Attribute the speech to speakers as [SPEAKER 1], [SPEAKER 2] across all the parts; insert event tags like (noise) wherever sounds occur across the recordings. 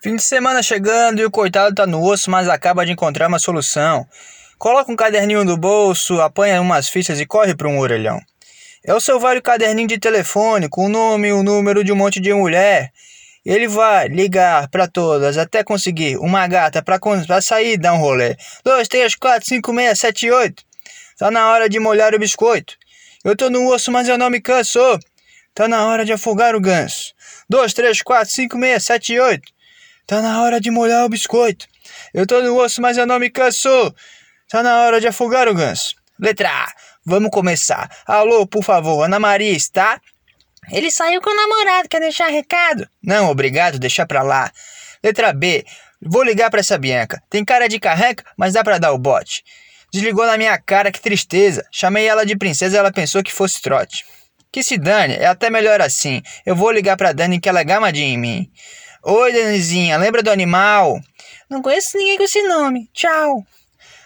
[SPEAKER 1] Fim de semana chegando e o coitado tá no osso, mas acaba de encontrar uma solução. Coloca um caderninho no bolso, apanha umas fichas e corre para um orelhão. É o seu velho caderninho de telefone com o nome e o número de um monte de mulher. Ele vai ligar para todas até conseguir uma gata para sair e dar um rolê. 2, 3, 4, 5, 6, 7, 8. Tá na hora de molhar o biscoito. Eu tô no osso, mas eu não me canso. Tá na hora de afogar o ganso. 2, 3, 4, 5, 6, 7, 8. Tá na hora de molhar o biscoito. Eu tô no osso, mas eu não me canso. Tá na hora de afogar o ganso. Letra A. Vamos começar. Alô, por favor, Ana Maria está?
[SPEAKER 2] Ele saiu com o namorado, quer deixar recado?
[SPEAKER 1] Não, obrigado, deixa pra lá. Letra B. Vou ligar pra essa Bianca. Tem cara de carreca, mas dá pra dar o bote. Desligou na minha cara, que tristeza. Chamei ela de princesa, ela pensou que fosse trote. Que se dane, é até melhor assim. Eu vou ligar pra Dani que ela é gamadinha em mim. Oi, Danizinha, lembra do animal?
[SPEAKER 2] Não conheço ninguém com esse nome. Tchau.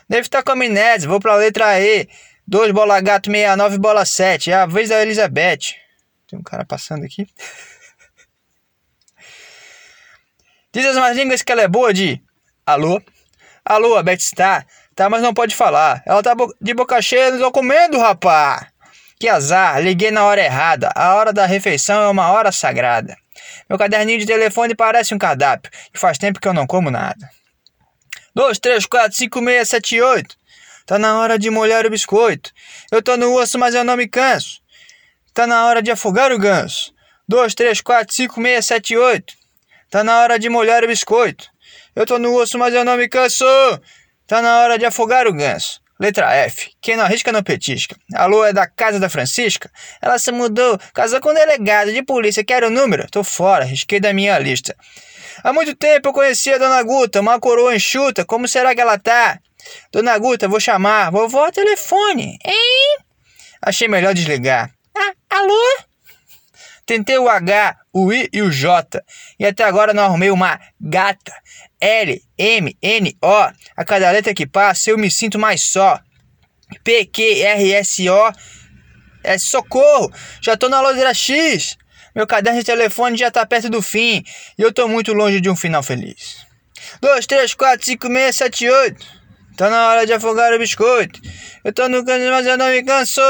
[SPEAKER 1] Deve estar com amnésia, vou pra letra E. 2 bola gato 69 bola 7. É a vez da Elizabeth. Tem um cara passando aqui. Diz as mais línguas que ela é boa de. Alô? Alô, a Beth está. Tá, mas não pode falar. Ela tá de boca cheia, não tô comendo, rapá. Que azar, liguei na hora errada. A hora da refeição é uma hora sagrada. Meu caderninho de telefone parece um cardápio e faz tempo que eu não como nada. 2, 3, 4, 5, 6, 7, 8. Tá na hora de molhar o biscoito. Eu tô no osso, mas eu não me canso. Tá na hora de afogar o ganso. 2, 3, 4, 5, 6, 7, 8. Tá na hora de molhar o biscoito. Eu tô no osso, mas eu não me canso. Tá na hora de afogar o ganso. Letra F. Quem não arrisca não petisca. Alô, é da casa da Francisca? Ela se mudou, casou com um delegado de polícia. Quero o número? Tô fora, risquei da minha lista. Há muito tempo eu conhecia a Dona Guta, uma coroa enxuta. Como será que ela tá? Dona Guta, vou chamar. Vovó, telefone.
[SPEAKER 2] Hein?
[SPEAKER 1] Achei melhor desligar.
[SPEAKER 2] Ah, alô?
[SPEAKER 1] Tentei o H, o I e o J. E até agora não arrumei uma gata. L, M, N, O. A cada letra que passa eu me sinto mais só. P, Q, R, S, O. É socorro! Já tô na loja X. Meu caderno de telefone já tá perto do fim. E eu tô muito longe de um final feliz. 2, 3, 4, 5, 6, 7, 8. Tá na hora de afogar o biscoito. Eu tô no canto, mas eu não me canso.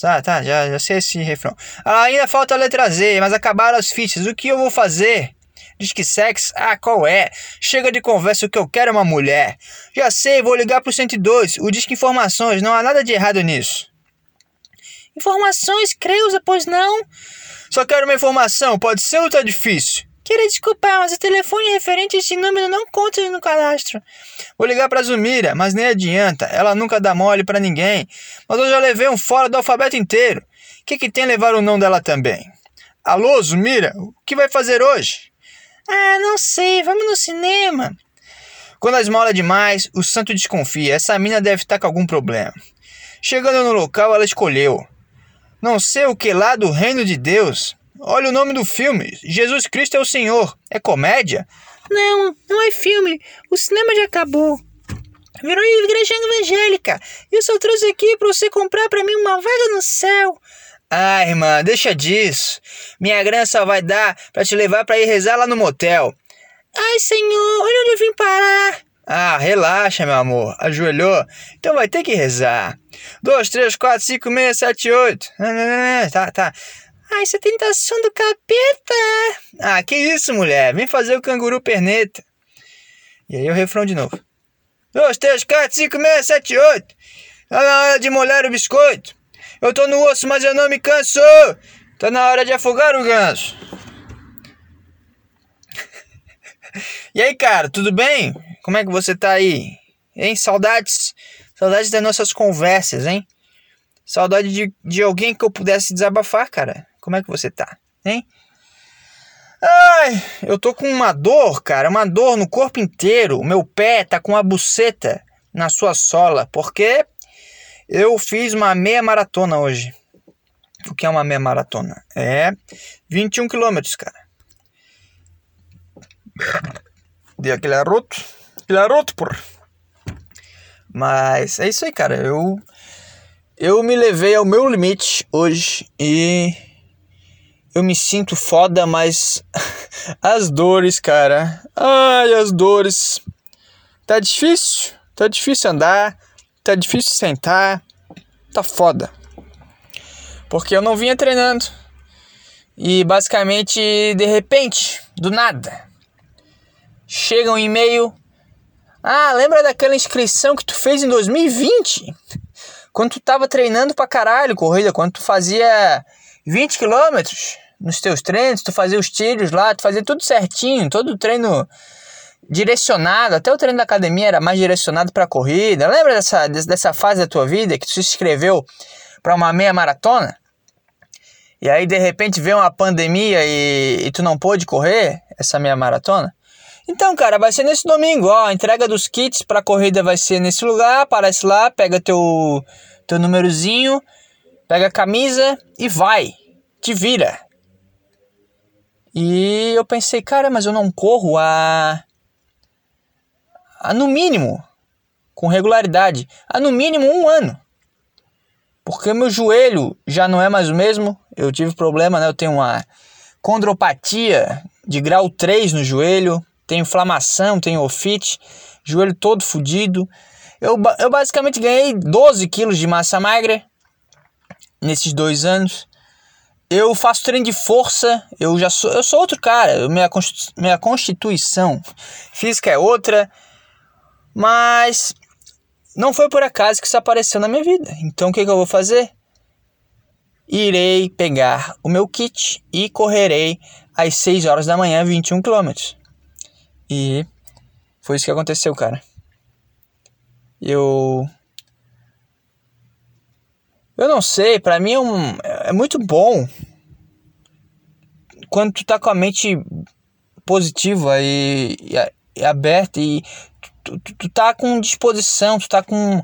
[SPEAKER 1] Tá, tá, já, já sei esse refrão. Ah, ainda falta a letra Z, mas acabaram as fichas. O que eu vou fazer? Diz que sexo? Ah, qual é? Chega de conversa, o que eu quero é uma mulher. Já sei, vou ligar pro 102. O Disque Informações, não há nada de errado nisso.
[SPEAKER 2] Informações, Creuza, pois não?
[SPEAKER 1] Só quero uma informação, pode ser ou tá difícil?
[SPEAKER 2] Queria desculpar, mas o telefone referente a esse número não conta no cadastro.
[SPEAKER 1] Vou ligar pra Zumira, mas nem adianta. Ela nunca dá mole para ninguém. Mas eu já levei um fora do alfabeto inteiro. O que, que tem levar o não dela também? Alô, Zumira, o que vai fazer hoje?
[SPEAKER 2] Ah, não sei, vamos no cinema.
[SPEAKER 1] Quando a esmola é demais, o santo desconfia. Essa mina deve estar com algum problema. Chegando no local, ela escolheu. Não sei o que lá do reino de Deus. Olha o nome do filme. Jesus Cristo é o Senhor. É comédia?
[SPEAKER 2] Não, não é filme. O cinema já acabou. Virou igreja evangélica. E eu só trouxe aqui para você comprar para mim uma vaga no céu.
[SPEAKER 1] Ah, irmã, deixa disso. Minha grana só vai dar para te levar para ir rezar lá no motel.
[SPEAKER 2] Ai, senhor, olha onde eu vim parar.
[SPEAKER 1] Ah, relaxa, meu amor. Ajoelhou? Então vai ter que rezar. Dois, três, quatro, cinco, seis, sete, oito. Tá, tá.
[SPEAKER 2] Ai, isso é tentação do capeta!
[SPEAKER 1] Ah, que isso, mulher? Vem fazer o canguru perneta. E aí o refrão de novo. Dois, três, quatro, cinco, seis, sete, oito. Tá na hora de molhar o biscoito. Eu tô no osso, mas eu não me canso. Tá na hora de afogar o ganso. (laughs) e aí, cara, tudo bem? Como é que você tá aí? Hein? Saudades? Saudades das nossas conversas, hein? Saudade de, de alguém que eu pudesse desabafar, cara. Como é que você tá? Hein? Ai, eu tô com uma dor, cara, uma dor no corpo inteiro. O meu pé tá com uma buceta na sua sola, porque eu fiz uma meia maratona hoje. O que é uma meia maratona? É 21 quilômetros, cara. Dei aquele arroto. Aquele arroto, por. Mas é isso aí, cara. Eu, eu me levei ao meu limite hoje e eu me sinto foda, mas (laughs) As dores, cara. Ai, as dores. Tá difícil. Tá difícil andar. Tá difícil sentar. Tá foda. Porque eu não vinha treinando. E basicamente, de repente, do nada, chega um e-mail. Ah, lembra daquela inscrição que tu fez em 2020? Quando tu tava treinando pra caralho corrida, quando tu fazia 20 quilômetros nos teus treinos, tu fazia os tiros lá, tu fazia tudo certinho, todo o treino direcionado, até o treino da academia era mais direcionado para corrida. Lembra dessa, dessa fase da tua vida que tu se inscreveu para uma meia maratona? E aí de repente veio uma pandemia e, e tu não pôde correr essa meia maratona? Então, cara, vai ser nesse domingo, ó, a entrega dos kits para corrida vai ser nesse lugar, aparece lá, pega teu teu númerozinho, pega a camisa e vai. Te vira. E eu pensei, cara, mas eu não corro a, a no mínimo com regularidade, a no mínimo um ano. Porque meu joelho já não é mais o mesmo. Eu tive problema, né? Eu tenho uma condropatia de grau 3 no joelho, tenho inflamação, tenho ofite, joelho todo fodido. Eu, eu basicamente ganhei 12 quilos de massa magra nesses dois anos. Eu faço treino de força, eu já sou, eu sou outro cara, minha, minha constituição física é outra, mas não foi por acaso que isso apareceu na minha vida. Então o que, que eu vou fazer? Irei pegar o meu kit e correrei às 6 horas da manhã, 21 km. E foi isso que aconteceu, cara. Eu. Eu não sei, para mim é, um, é muito bom quando tu tá com a mente positiva e, e, e aberta e tu, tu, tu tá com disposição, tu tá com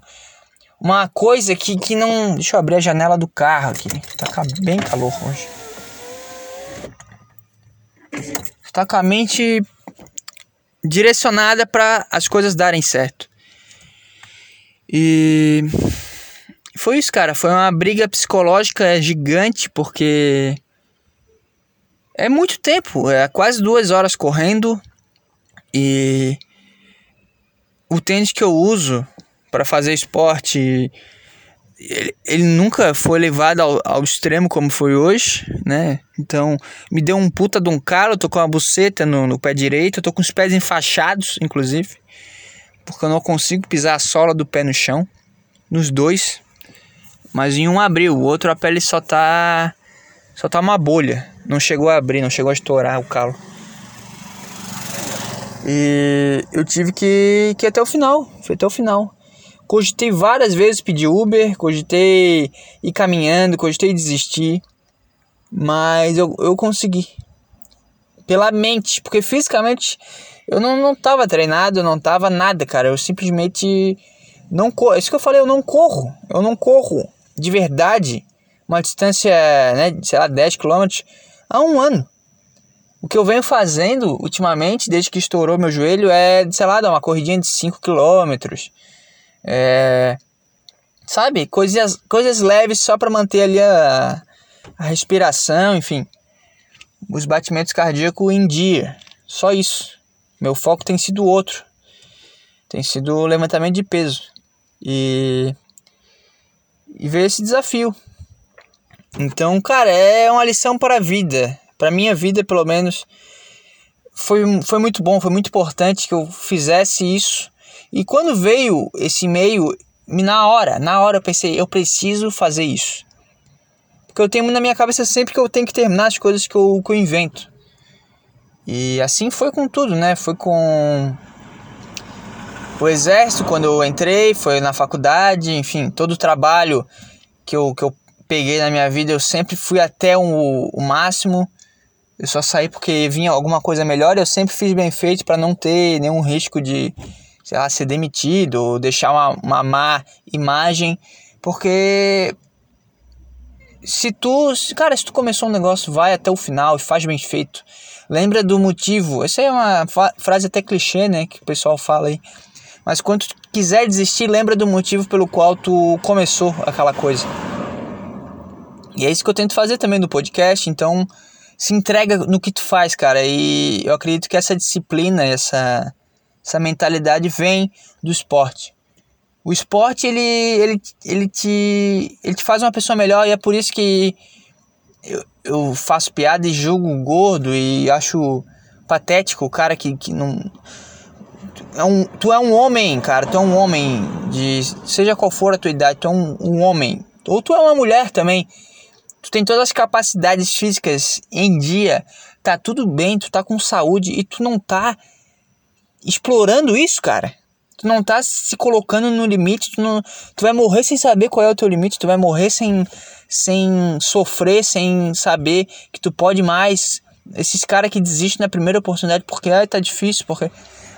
[SPEAKER 1] uma coisa que, que não. Deixa eu abrir a janela do carro aqui. Tá bem calor hoje. Tu tá com a mente direcionada para as coisas darem certo. E foi isso, cara. Foi uma briga psicológica gigante, porque é muito tempo, é quase duas horas correndo e o tênis que eu uso para fazer esporte ele, ele, nunca foi levado ao, ao, extremo como foi hoje, né? Então, me deu um puta de um calo, tô com uma buceta no, no pé direito, tô com os pés enfaixados, inclusive, porque eu não consigo pisar a sola do pé no chão, nos dois. Mas em um abriu, o outro a pele só tá só tá uma bolha, não chegou a abrir, não chegou a estourar o calo. E eu tive que, que ir até o final, foi até o final. Cogitei várias vezes pedir Uber, cogitei ir caminhando, cogitei desistir, mas eu, eu consegui. Pela mente, porque fisicamente eu não, não tava treinado, não tava nada, cara. Eu simplesmente não corro. Isso que eu falei, eu não corro. Eu não corro de verdade uma distância, né, sei lá, 10 km há um ano. O que eu venho fazendo ultimamente, desde que estourou meu joelho, é, sei lá, dar uma corridinha de 5 km é, sabe? Coisas, coisas leves só para manter ali a, a respiração, enfim. Os batimentos cardíacos em dia. Só isso. Meu foco tem sido outro. Tem sido levantamento de peso. E, e ver esse desafio. Então, cara, é uma lição para a vida. Para minha vida, pelo menos. Foi, foi muito bom, foi muito importante que eu fizesse isso e quando veio esse e-mail, na hora, na hora eu pensei, eu preciso fazer isso. Porque eu tenho na minha cabeça sempre que eu tenho que terminar as coisas que eu, que eu invento. E assim foi com tudo, né? Foi com o exército quando eu entrei, foi na faculdade, enfim, todo o trabalho que eu, que eu peguei na minha vida, eu sempre fui até o, máximo. Eu só saí porque vinha alguma coisa melhor, eu sempre fiz bem feito para não ter nenhum risco de sei lá, ser demitido ou deixar uma, uma má imagem, porque se tu, cara, se tu começou um negócio, vai até o final e faz bem feito. Lembra do motivo. Essa é uma frase até clichê, né, que o pessoal fala aí. Mas quando tu quiser desistir, lembra do motivo pelo qual tu começou aquela coisa. E é isso que eu tento fazer também no podcast, então se entrega no que tu faz, cara. E eu acredito que essa disciplina, essa, essa mentalidade vem do esporte. O esporte, ele, ele, ele, te, ele te faz uma pessoa melhor e é por isso que eu, eu faço piada e julgo gordo e acho patético o cara que, que não... É um, tu é um homem, cara, tu é um homem de... Seja qual for a tua idade, tu é um, um homem. Ou tu é uma mulher também. Tu tem todas as capacidades físicas em dia. Tá tudo bem, tu tá com saúde e tu não tá explorando isso, cara. Tu não tá se colocando no limite, tu, não, tu vai morrer sem saber qual é o teu limite, tu vai morrer sem, sem sofrer, sem saber que tu pode mais. Esses caras que desistem na primeira oportunidade porque ai, tá difícil, porque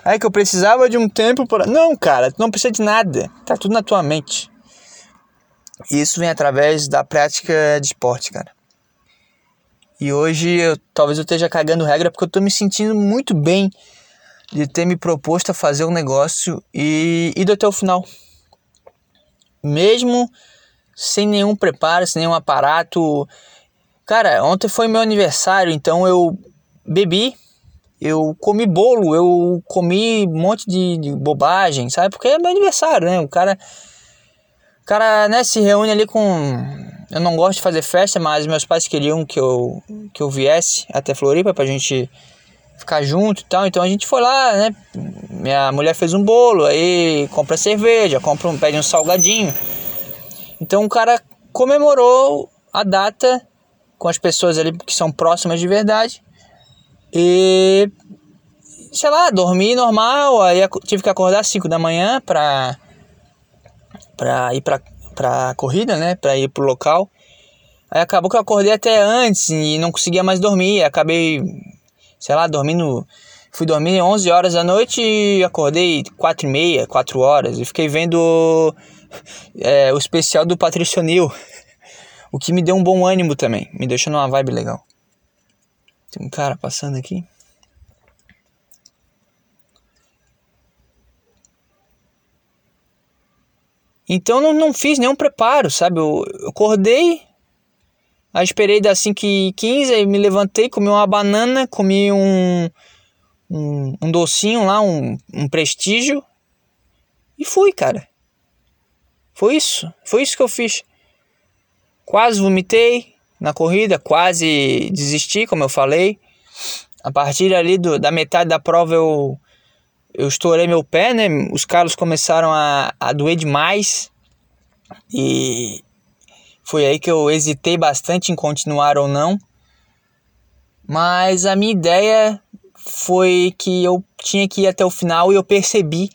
[SPEAKER 1] ai que eu precisava de um tempo para Não, cara, tu não precisa de nada. Tá tudo na tua mente. E isso vem através da prática de esporte, cara. E hoje eu, talvez eu esteja cagando regra porque eu tô me sentindo muito bem de ter me proposto a fazer um negócio e ido até o final. Mesmo sem nenhum preparo, sem nenhum aparato. Cara, ontem foi meu aniversário, então eu bebi, eu comi bolo, eu comi um monte de, de bobagem, sabe? Porque é meu aniversário, né? O cara, o cara né, se reúne ali com. Eu não gosto de fazer festa, mas meus pais queriam que eu, que eu viesse até Floripa pra gente ficar junto e tal. Então a gente foi lá, né? Minha mulher fez um bolo, aí compra cerveja, compra um, pede um salgadinho. Então o cara comemorou a data com as pessoas ali que são próximas de verdade. E sei lá, dormi normal, aí tive que acordar às 5 da manhã pra, pra ir pra, pra corrida, né? Pra ir pro local. Aí acabou que eu acordei até antes e não conseguia mais dormir. Acabei sei lá, dormindo. Fui dormir 11 horas da noite e acordei 4 e meia, 4 horas. E fiquei vendo (laughs) é, o especial do Patricio Neal. (laughs) O que me deu um bom ânimo também. Me deixou numa vibe legal. Tem um cara passando aqui. Então não, não fiz nenhum preparo, sabe? Eu, eu acordei, Aí esperei das 5 e 15 aí me levantei, comi uma banana, comi um, um, um docinho lá, um, um prestígio. E fui, cara. Foi isso. Foi isso que eu fiz. Quase vomitei na corrida, quase desisti, como eu falei. A partir ali do, da metade da prova eu, eu estourei meu pé, né? Os calos começaram a, a doer demais. E foi aí que eu hesitei bastante em continuar ou não. Mas a minha ideia foi que eu tinha que ir até o final e eu percebi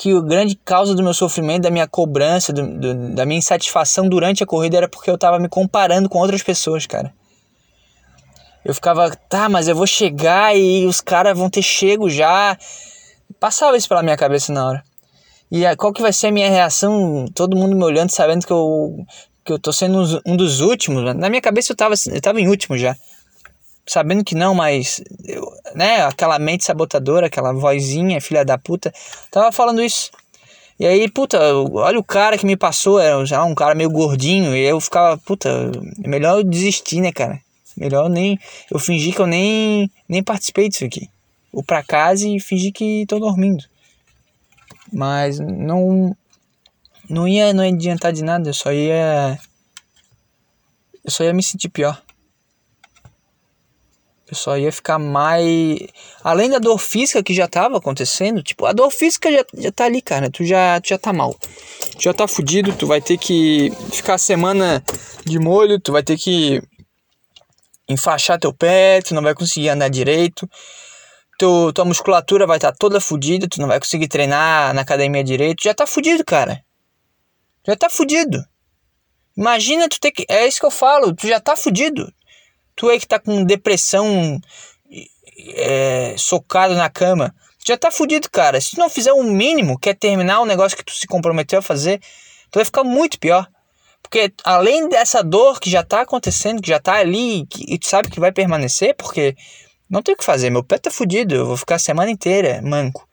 [SPEAKER 1] que a grande causa do meu sofrimento, da minha cobrança, do, do, da minha insatisfação durante a corrida era porque eu estava me comparando com outras pessoas, cara. Eu ficava, tá, mas eu vou chegar e os caras vão ter chego já. Passava isso pela minha cabeça na hora. E qual que vai ser a minha reação? Todo mundo me olhando, sabendo que eu que eu tô sendo um dos últimos. Na minha cabeça eu tava, eu tava em último já. Sabendo que não, mas. Eu, né, aquela mente sabotadora, aquela vozinha, filha da puta, tava falando isso. E aí, puta, olha o cara que me passou, era já um cara meio gordinho, e eu ficava, puta, é melhor eu desistir, né, cara? Melhor nem. Eu fingi que eu nem, nem participei disso aqui. Ou pra casa e fingi que tô dormindo. Mas não não ia, não ia adiantar de nada, eu só ia. Eu só ia me sentir pior. Só ia ficar mais. Além da dor física que já tava acontecendo, tipo, a dor física já, já tá ali, cara. Tu já, tu já tá mal. Tu já tá fudido, tu vai ter que ficar a semana de molho, tu vai ter que enfaixar teu pé, tu não vai conseguir andar direito. Tu, tua musculatura vai estar tá toda fudida, tu não vai conseguir treinar na academia direito. Já tá fudido, cara já tá fudido. Imagina tu ter que. É isso que eu falo, tu já tá fudido. Tu aí que tá com depressão é, socado na cama. Já tá fudido, cara. Se tu não fizer o mínimo, que é terminar o negócio que tu se comprometeu a fazer, tu vai ficar muito pior. Porque além dessa dor que já tá acontecendo, que já tá ali, e tu sabe que vai permanecer, porque não tem o que fazer, meu pé tá fudido, eu vou ficar a semana inteira manco.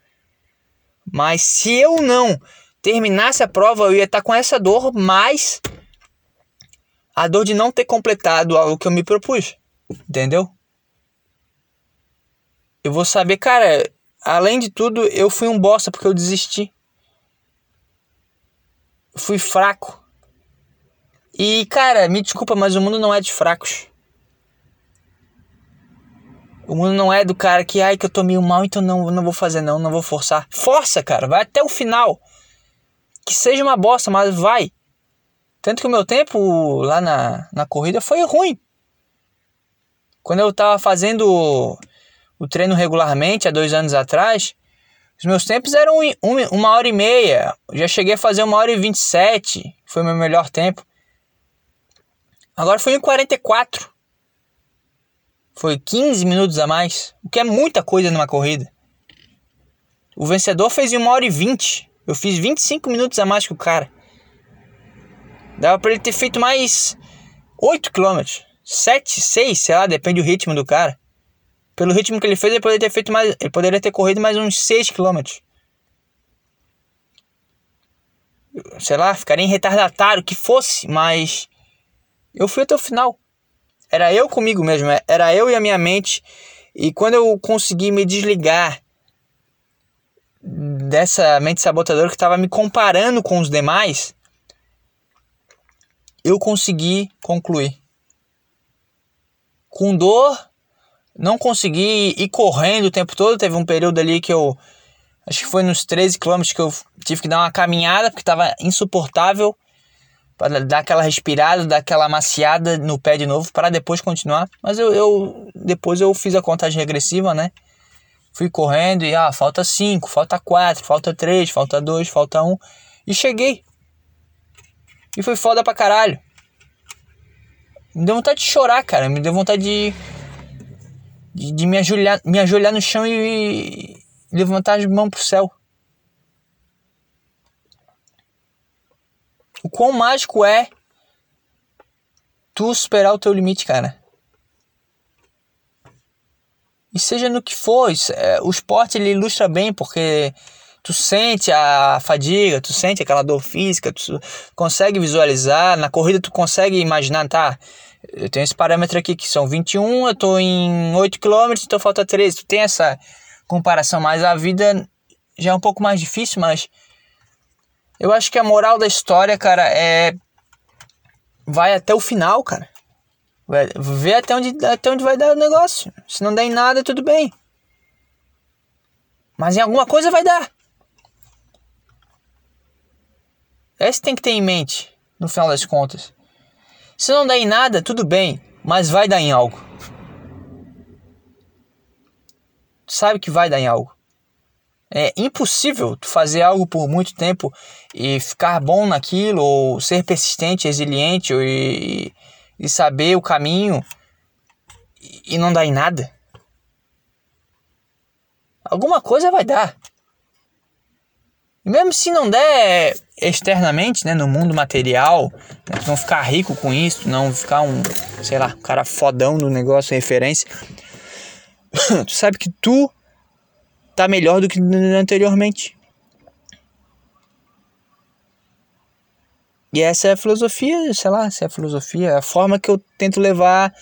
[SPEAKER 1] Mas se eu não terminasse a prova, eu ia estar com essa dor, mais a dor de não ter completado o que eu me propus. Entendeu? eu vou saber, cara, além de tudo, eu fui um bosta porque eu desisti. Eu fui fraco. E, cara, me desculpa, mas o mundo não é de fracos. O mundo não é do cara que, ai, que eu tô meio mal, então não, não vou fazer não, não vou forçar. Força, cara, vai até o final. Que seja uma bosta, mas vai. Tanto que o meu tempo lá na, na corrida foi ruim. Quando eu tava fazendo o, treino regularmente, há dois anos atrás, os meus tempos eram um, uma hora e meia. Já cheguei a fazer uma hora e vinte e sete. Foi o meu melhor tempo. Agora foi em 44. Foi 15 minutos a mais, o que é muita coisa numa corrida. O vencedor fez em 1 hora e 20. Eu fiz 25 minutos a mais que o cara. Dava para ele ter feito mais 8 km. 7, 6, sei lá, depende do ritmo do cara. Pelo ritmo que ele fez, ele poderia ter feito mais, ele poderia ter corrido mais uns 6 km. Sei lá, ficaria em retardatário que fosse, mas eu fui até o final. Era eu comigo mesmo, é, era eu e a minha mente. E quando eu consegui me desligar dessa mente sabotadora que estava me comparando com os demais, eu consegui concluir. Com dor, não consegui ir correndo o tempo todo. Teve um período ali que eu. Acho que foi nos 13 quilômetros que eu tive que dar uma caminhada porque estava insuportável para dar aquela respirada, dar aquela maciada no pé de novo para depois continuar. Mas eu, eu depois eu fiz a contagem regressiva, né? Fui correndo e ah, falta 5, falta 4, falta 3, falta 2, falta 1 um, e cheguei. E foi foda pra caralho. Me deu vontade de chorar, cara. Me deu vontade de de, de me ajoelhar, me ajoelhar no chão e, e levantar as mãos pro céu. O quão mágico é tu superar o teu limite, cara. E seja no que for, é, o esporte ele ilustra bem porque tu sente a fadiga, tu sente aquela dor física, tu consegue visualizar, na corrida tu consegue imaginar, tá? Eu tenho esse parâmetro aqui que são 21, eu tô em 8 km, então falta 13. Tu tem essa comparação, mas a vida já é um pouco mais difícil, mas eu acho que a moral da história, cara, é. Vai até o final, cara. Ver até onde, até onde vai dar o negócio. Se não der em nada, tudo bem. Mas em alguma coisa vai dar. Esse tem que ter em mente, no final das contas. Se não der em nada, tudo bem, mas vai dar em algo. sabe que vai dar em algo. É impossível tu fazer algo por muito tempo e ficar bom naquilo, ou ser persistente, resiliente, e, e saber o caminho e não dar em nada. Alguma coisa vai dar. Mesmo se não der externamente, né, no mundo material, né, não ficar rico com isso, não ficar um, sei lá, um cara fodão no negócio, referência, (coughs) tu sabe que tu tá melhor do que anteriormente. E essa é a filosofia, sei lá, essa é a filosofia, a forma que eu tento levar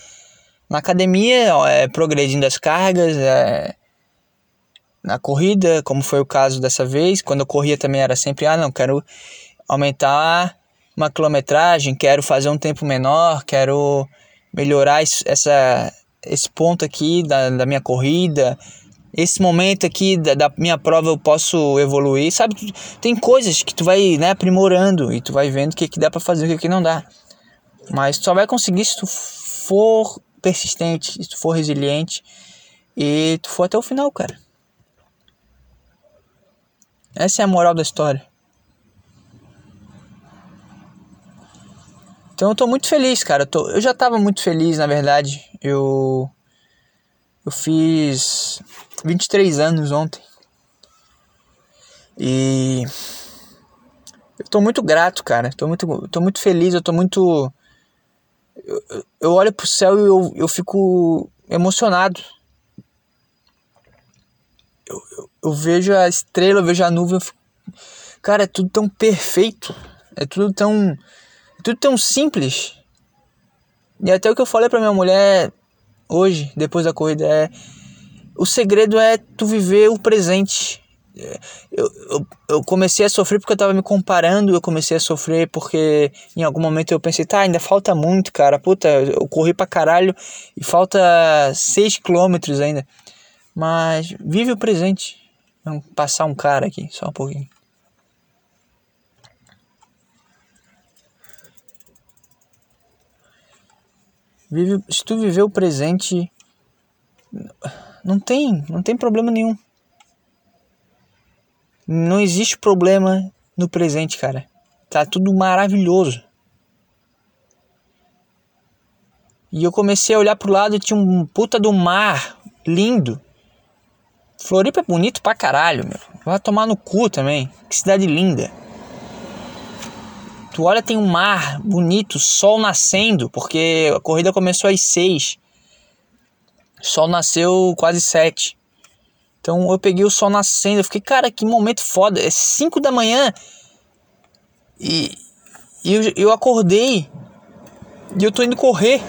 [SPEAKER 1] na academia, é, progredindo as cargas, é, na corrida, como foi o caso dessa vez. Quando eu corria também era sempre, ah, não, quero aumentar uma quilometragem, quero fazer um tempo menor, quero melhorar essa, esse ponto aqui da, da minha corrida, esse momento aqui da, da, minha prova eu posso evoluir, sabe? Tem coisas que tu vai né, aprimorando e tu vai vendo o que, que dá para fazer e o que, que não dá. Mas tu só vai conseguir se tu for persistente, se tu for resiliente e tu for até o final, cara. Essa é a moral da história. Então eu tô muito feliz, cara. Eu, tô, eu já tava muito feliz, na verdade. Eu. Eu fiz 23 anos ontem. E eu tô muito grato, cara. Tô muito, tô muito feliz, eu tô muito. Eu, eu olho pro céu e eu, eu fico emocionado. Eu, eu, eu vejo a estrela, eu vejo a nuvem. Fico... Cara, é tudo tão perfeito. É tudo tão. É tudo tão simples. E até o que eu falei pra minha mulher hoje, depois da corrida, é o segredo é tu viver o presente. Eu, eu, eu, comecei a sofrer porque eu tava me comparando, eu comecei a sofrer porque em algum momento eu pensei, tá, ainda falta muito, cara, puta, eu corri pra caralho e falta 6 quilômetros ainda. Mas vive o presente. Vamos passar um cara aqui, só um pouquinho. Vive, se tu viver o presente, não tem, não tem problema nenhum. Não existe problema no presente, cara. Tá tudo maravilhoso. E eu comecei a olhar pro lado e tinha um puta do mar lindo. Floripa é bonito pra caralho, meu. Vai tomar no cu também. Que cidade linda. Tu olha, tem um mar bonito, sol nascendo, porque a corrida começou às seis. Sol nasceu quase sete. Então eu peguei o sol nascendo, eu fiquei, cara, que momento foda. É 5 da manhã e, e eu, eu acordei e eu tô indo correr.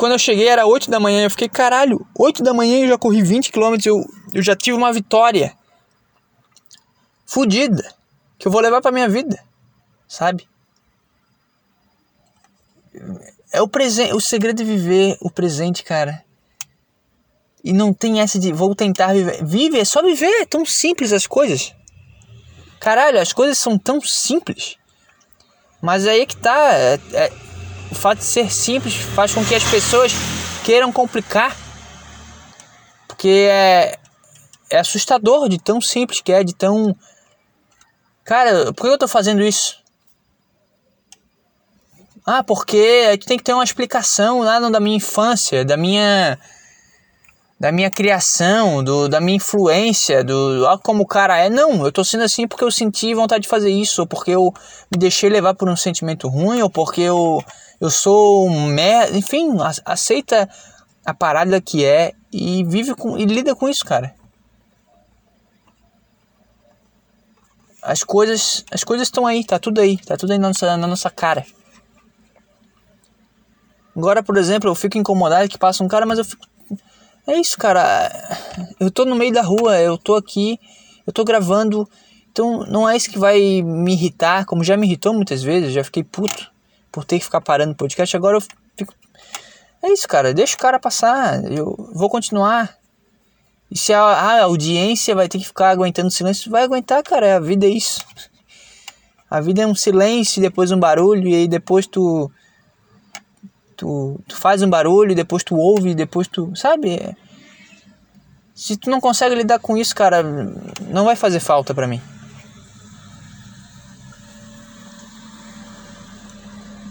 [SPEAKER 1] Quando eu cheguei era 8 da manhã, eu fiquei, caralho, 8 da manhã eu já corri 20 km, eu, eu já tive uma vitória. Fudida. Que eu vou levar pra minha vida. Sabe? É o presente, o segredo de viver o presente, cara. E não tem essa de vou tentar viver. Vive, é só viver, é tão simples as coisas. Caralho, as coisas são tão simples. Mas aí é que tá. É, é, o fato de ser simples faz com que as pessoas queiram complicar. Porque é, é assustador de tão simples que é, de tão. Cara, por que eu tô fazendo isso? Ah, porque tem que ter uma explicação lá da minha infância, da minha da minha criação, do, da minha influência, do ah, como o cara é. Não, eu tô sendo assim porque eu senti vontade de fazer isso, ou porque eu me deixei levar por um sentimento ruim, ou porque eu, eu sou um merda. Enfim, aceita a parada que é e vive com e lida com isso, cara. As coisas, as coisas estão aí, tá tudo aí, tá tudo aí na nossa, na nossa cara. Agora, por exemplo, eu fico incomodado que passa um cara, mas eu fico é isso, cara. Eu tô no meio da rua, eu tô aqui, eu tô gravando. Então não é isso que vai me irritar, como já me irritou muitas vezes, já fiquei puto por ter que ficar parando o podcast. Agora eu fico. É isso, cara. Deixa o cara passar. Eu vou continuar. E se a, a audiência vai ter que ficar aguentando silêncio, vai aguentar, cara. A vida é isso. A vida é um silêncio, depois um barulho, e aí depois tu tu, tu faz um barulho, depois tu ouve, depois tu. Sabe? Se tu não consegue lidar com isso, cara, não vai fazer falta pra mim.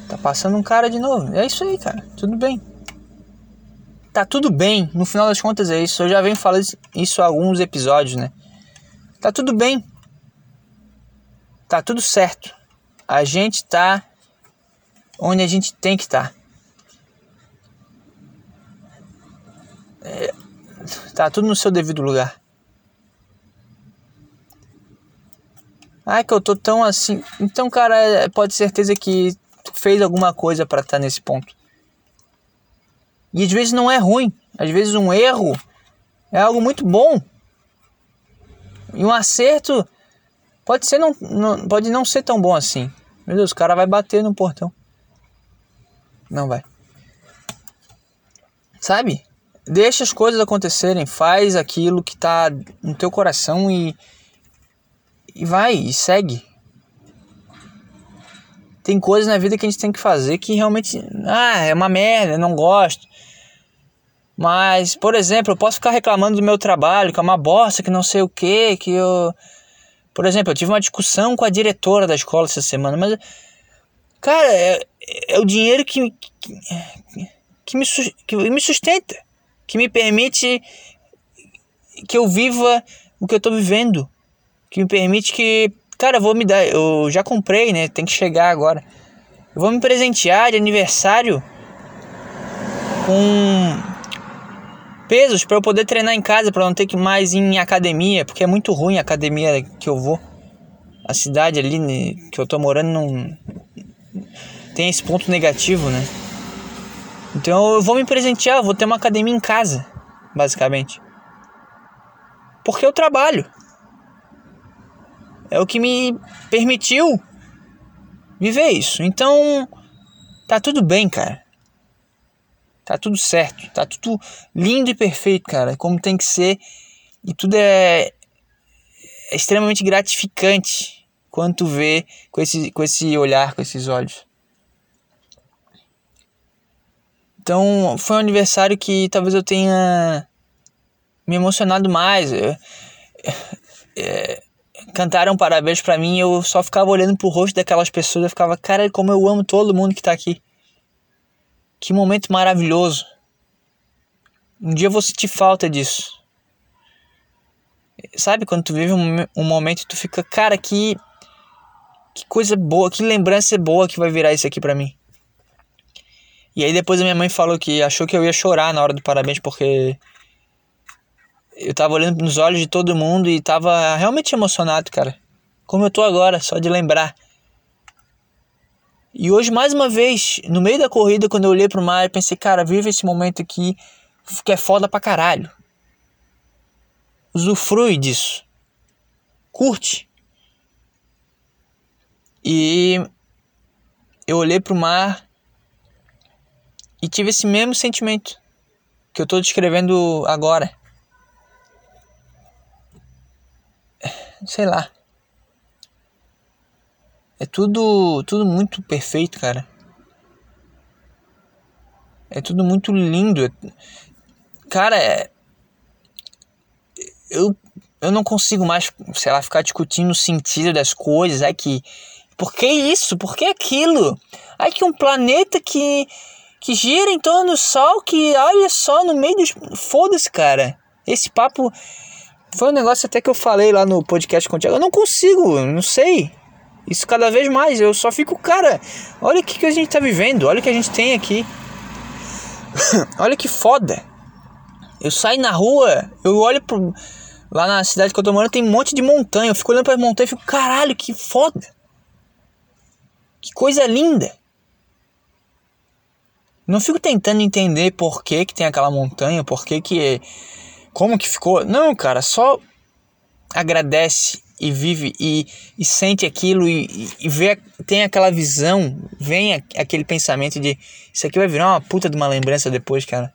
[SPEAKER 1] Tá passando um cara de novo. É isso aí, cara. Tudo bem. Tá tudo bem. No final das contas é isso. Eu já venho falando isso há alguns episódios, né? Tá tudo bem. Tá tudo certo. A gente tá onde a gente tem que estar. Tá. É, tá tudo no seu devido lugar. Ai, que eu tô tão assim. Então, cara, é, pode ter certeza que fez alguma coisa para estar tá nesse ponto. E às vezes não é ruim. Às vezes um erro é algo muito bom. E um acerto pode ser não, não pode não ser tão bom assim. Meu Deus, o cara vai bater no portão. Não vai. Sabe? Deixa as coisas acontecerem, faz aquilo que tá no teu coração e e vai e segue. Tem coisas na vida que a gente tem que fazer que realmente, ah, é uma merda, não gosto. Mas, por exemplo, eu posso ficar reclamando do meu trabalho, que é uma bosta, que não sei o que, que eu. Por exemplo, eu tive uma discussão com a diretora da escola essa semana, mas. Cara, é, é o dinheiro que, que, que, me, que me sustenta que me permite que eu viva o que eu tô vivendo, que me permite que, cara, eu vou me dar, eu já comprei, né? Tem que chegar agora. Eu vou me presentear de aniversário com pesos para eu poder treinar em casa, para não ter que mais ir em academia, porque é muito ruim a academia que eu vou. A cidade ali né, que eu tô morando não tem esse ponto negativo, né? Então eu vou me presentear, vou ter uma academia em casa. basicamente. Porque eu trabalho. É o que me permitiu viver isso. Então, tá tudo bem, cara. Tá tudo certo, tá tudo lindo e perfeito, cara, como tem que ser. E tudo é, é extremamente gratificante quando tu vê com esse, com esse olhar, com esses olhos. Então, foi um aniversário que talvez eu tenha me emocionado mais. (laughs) É, cantaram parabéns para mim, eu só ficava olhando pro rosto daquelas pessoas, eu ficava, cara, como eu amo todo mundo que tá aqui. Que momento maravilhoso. Um dia eu vou sentir falta disso. Sabe quando tu vive um, um momento tu fica, cara, que que coisa boa, que lembrança boa que vai virar isso aqui para mim. E aí depois a minha mãe falou que achou que eu ia chorar na hora do parabéns porque eu tava olhando nos olhos de todo mundo e tava realmente emocionado, cara. Como eu tô agora, só de lembrar. E hoje, mais uma vez, no meio da corrida, quando eu olhei pro mar, eu pensei, cara, vive esse momento aqui que é foda pra caralho. Usufrui disso. Curte. E eu olhei pro mar e tive esse mesmo sentimento que eu tô descrevendo agora. Sei lá. É tudo, tudo muito perfeito, cara. É tudo muito lindo. Cara, é... eu, eu não consigo mais, sei lá, ficar discutindo o sentido das coisas. É que. Por que isso? Por que aquilo? Ai que um planeta que. que gira em torno do Sol, que olha só no meio dos. Foda-se, cara. Esse papo. Foi um negócio até que eu falei lá no podcast com o Thiago. Eu não consigo, não sei. Isso cada vez mais. Eu só fico, cara, olha o que, que a gente tá vivendo, olha o que a gente tem aqui. (coughs) olha que foda. Eu saio na rua, eu olho pro. Lá na cidade que eu tô morando tem um monte de montanha. Eu fico olhando pra montanha e fico, caralho, que foda. Que coisa linda. Não fico tentando entender por que, que tem aquela montanha, por que, que. Como que ficou. Não, cara, só agradece e vive e, e sente aquilo e, e vê, tem aquela visão, vem aquele pensamento de isso aqui vai virar uma puta de uma lembrança depois, cara.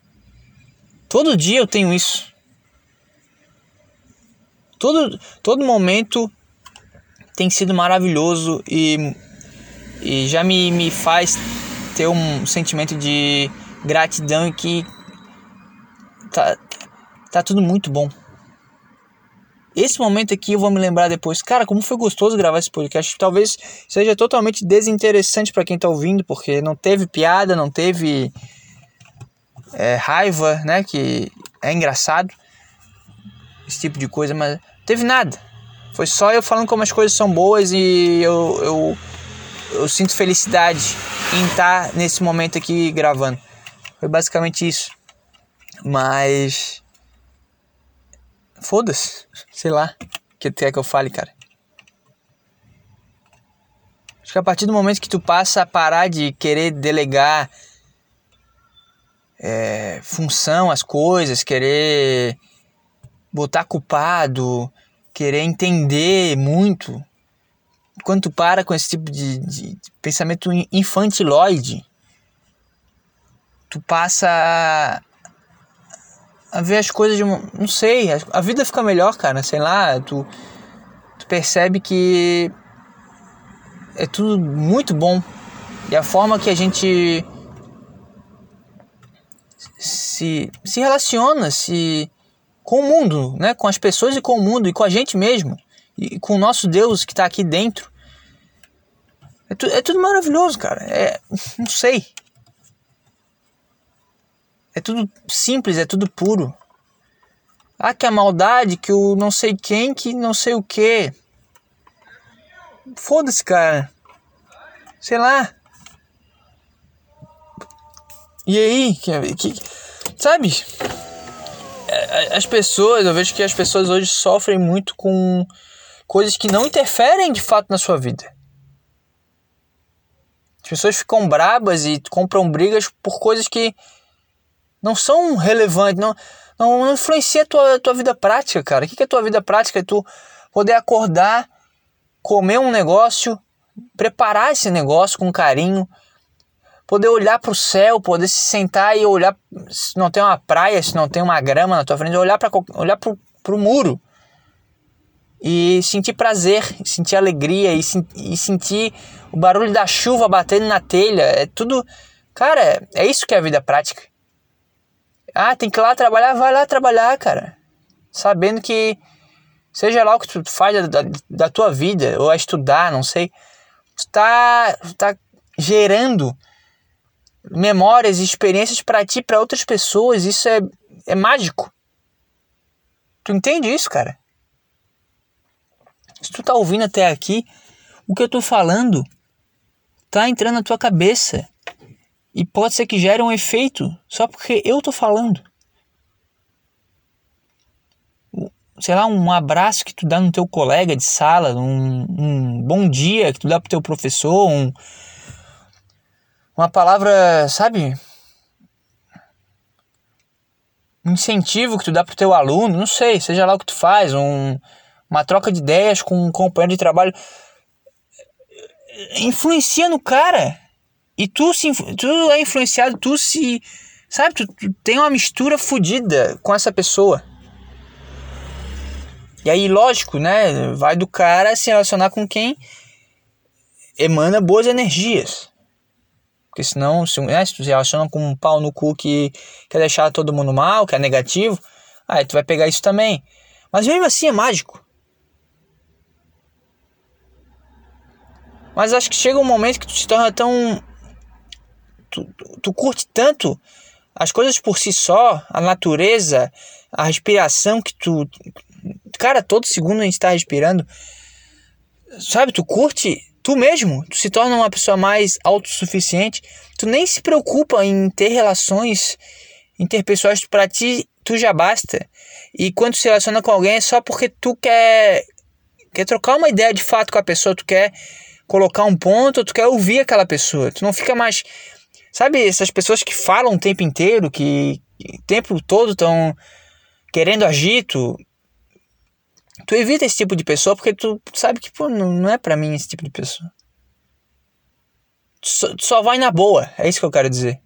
[SPEAKER 1] Todo dia eu tenho isso. Todo, todo momento tem sido maravilhoso e, e já me, me faz ter um sentimento de gratidão e que tá, tá tudo muito bom. Esse momento aqui eu vou me lembrar depois. Cara, como foi gostoso gravar esse podcast. Talvez seja totalmente desinteressante para quem tá ouvindo, porque não teve piada, não teve é, raiva, né? Que é engraçado. Esse tipo de coisa, mas teve nada. Foi só eu falando como as coisas são boas e eu, eu, eu sinto felicidade em estar tá nesse momento aqui gravando. Foi basicamente isso. Mas Foda-se. Sei lá. O que quer que eu fale, cara? Acho que a partir do momento que tu passa a parar de querer delegar é, função às coisas, querer botar culpado, querer entender muito. Quando tu para com esse tipo de, de pensamento infantiloide, tu passa a ver as coisas de uma. Não sei, a vida fica melhor, cara. Sei lá, tu, tu percebe que é tudo muito bom. E a forma que a gente se, se relaciona se com o mundo, né? com as pessoas e com o mundo, e com a gente mesmo, e com o nosso Deus que está aqui dentro. É, tu, é tudo maravilhoso, cara. É, não sei. É tudo simples, é tudo puro. Ah, que a maldade, que o não sei quem, que não sei o que. Foda-se, cara. Sei lá. E aí, que, que, sabe? É, as pessoas, eu vejo que as pessoas hoje sofrem muito com coisas que não interferem de fato na sua vida. As pessoas ficam brabas e compram brigas por coisas que não são relevantes, não, Não, não influencia a tua, tua vida prática, cara. O que, que é a tua vida prática? É tu poder acordar, comer um negócio, preparar esse negócio com carinho, poder olhar para o céu, poder se sentar e olhar, se não tem uma praia, se não tem uma grama na tua frente, olhar para olhar pro muro e sentir prazer, sentir alegria e, e sentir o barulho da chuva batendo na telha, é tudo, cara, é isso que é a vida prática. Ah, tem que ir lá trabalhar, vai lá trabalhar, cara. Sabendo que seja lá o que tu faz da, da tua vida, ou a estudar, não sei, tu tá, tá gerando memórias e experiências para ti, para outras pessoas. Isso é, é mágico. Tu entende isso, cara? Se tu tá ouvindo até aqui, o que eu tô falando tá entrando na tua cabeça. E pode ser que gere um efeito só porque eu tô falando. Sei lá, um abraço que tu dá no teu colega de sala, um, um bom dia que tu dá pro teu professor, um, uma palavra, sabe? Um incentivo que tu dá pro teu aluno, não sei, seja lá o que tu faz, um, uma troca de ideias com um companheiro de trabalho, influencia no cara. E tu, se, tu é influenciado, tu se. Sabe, tu, tu tem uma mistura fodida com essa pessoa. E aí, lógico, né? Vai do cara se relacionar com quem emana boas energias. Porque senão, se, né, se tu se relaciona com um pau no cu que quer deixar todo mundo mal, que é negativo, aí tu vai pegar isso também. Mas mesmo assim é mágico. Mas acho que chega um momento que tu se torna tão. Tu, tu, curte tanto as coisas por si só, a natureza, a respiração que tu. Cara, todo segundo a gente tá respirando. Sabe, tu curte tu mesmo, tu se torna uma pessoa mais autossuficiente, tu nem se preocupa em ter relações interpessoais para ti, tu já basta. E quando se relaciona com alguém é só porque tu quer quer trocar uma ideia de fato com a pessoa, tu quer colocar um ponto, tu quer ouvir aquela pessoa. Tu não fica mais sabe essas pessoas que falam o tempo inteiro, que o tempo todo estão querendo agito, Tu evita esse tipo de pessoa porque tu sabe que pô, não é para mim esse tipo de pessoa. Tu só, tu só vai na boa, é isso que eu quero dizer.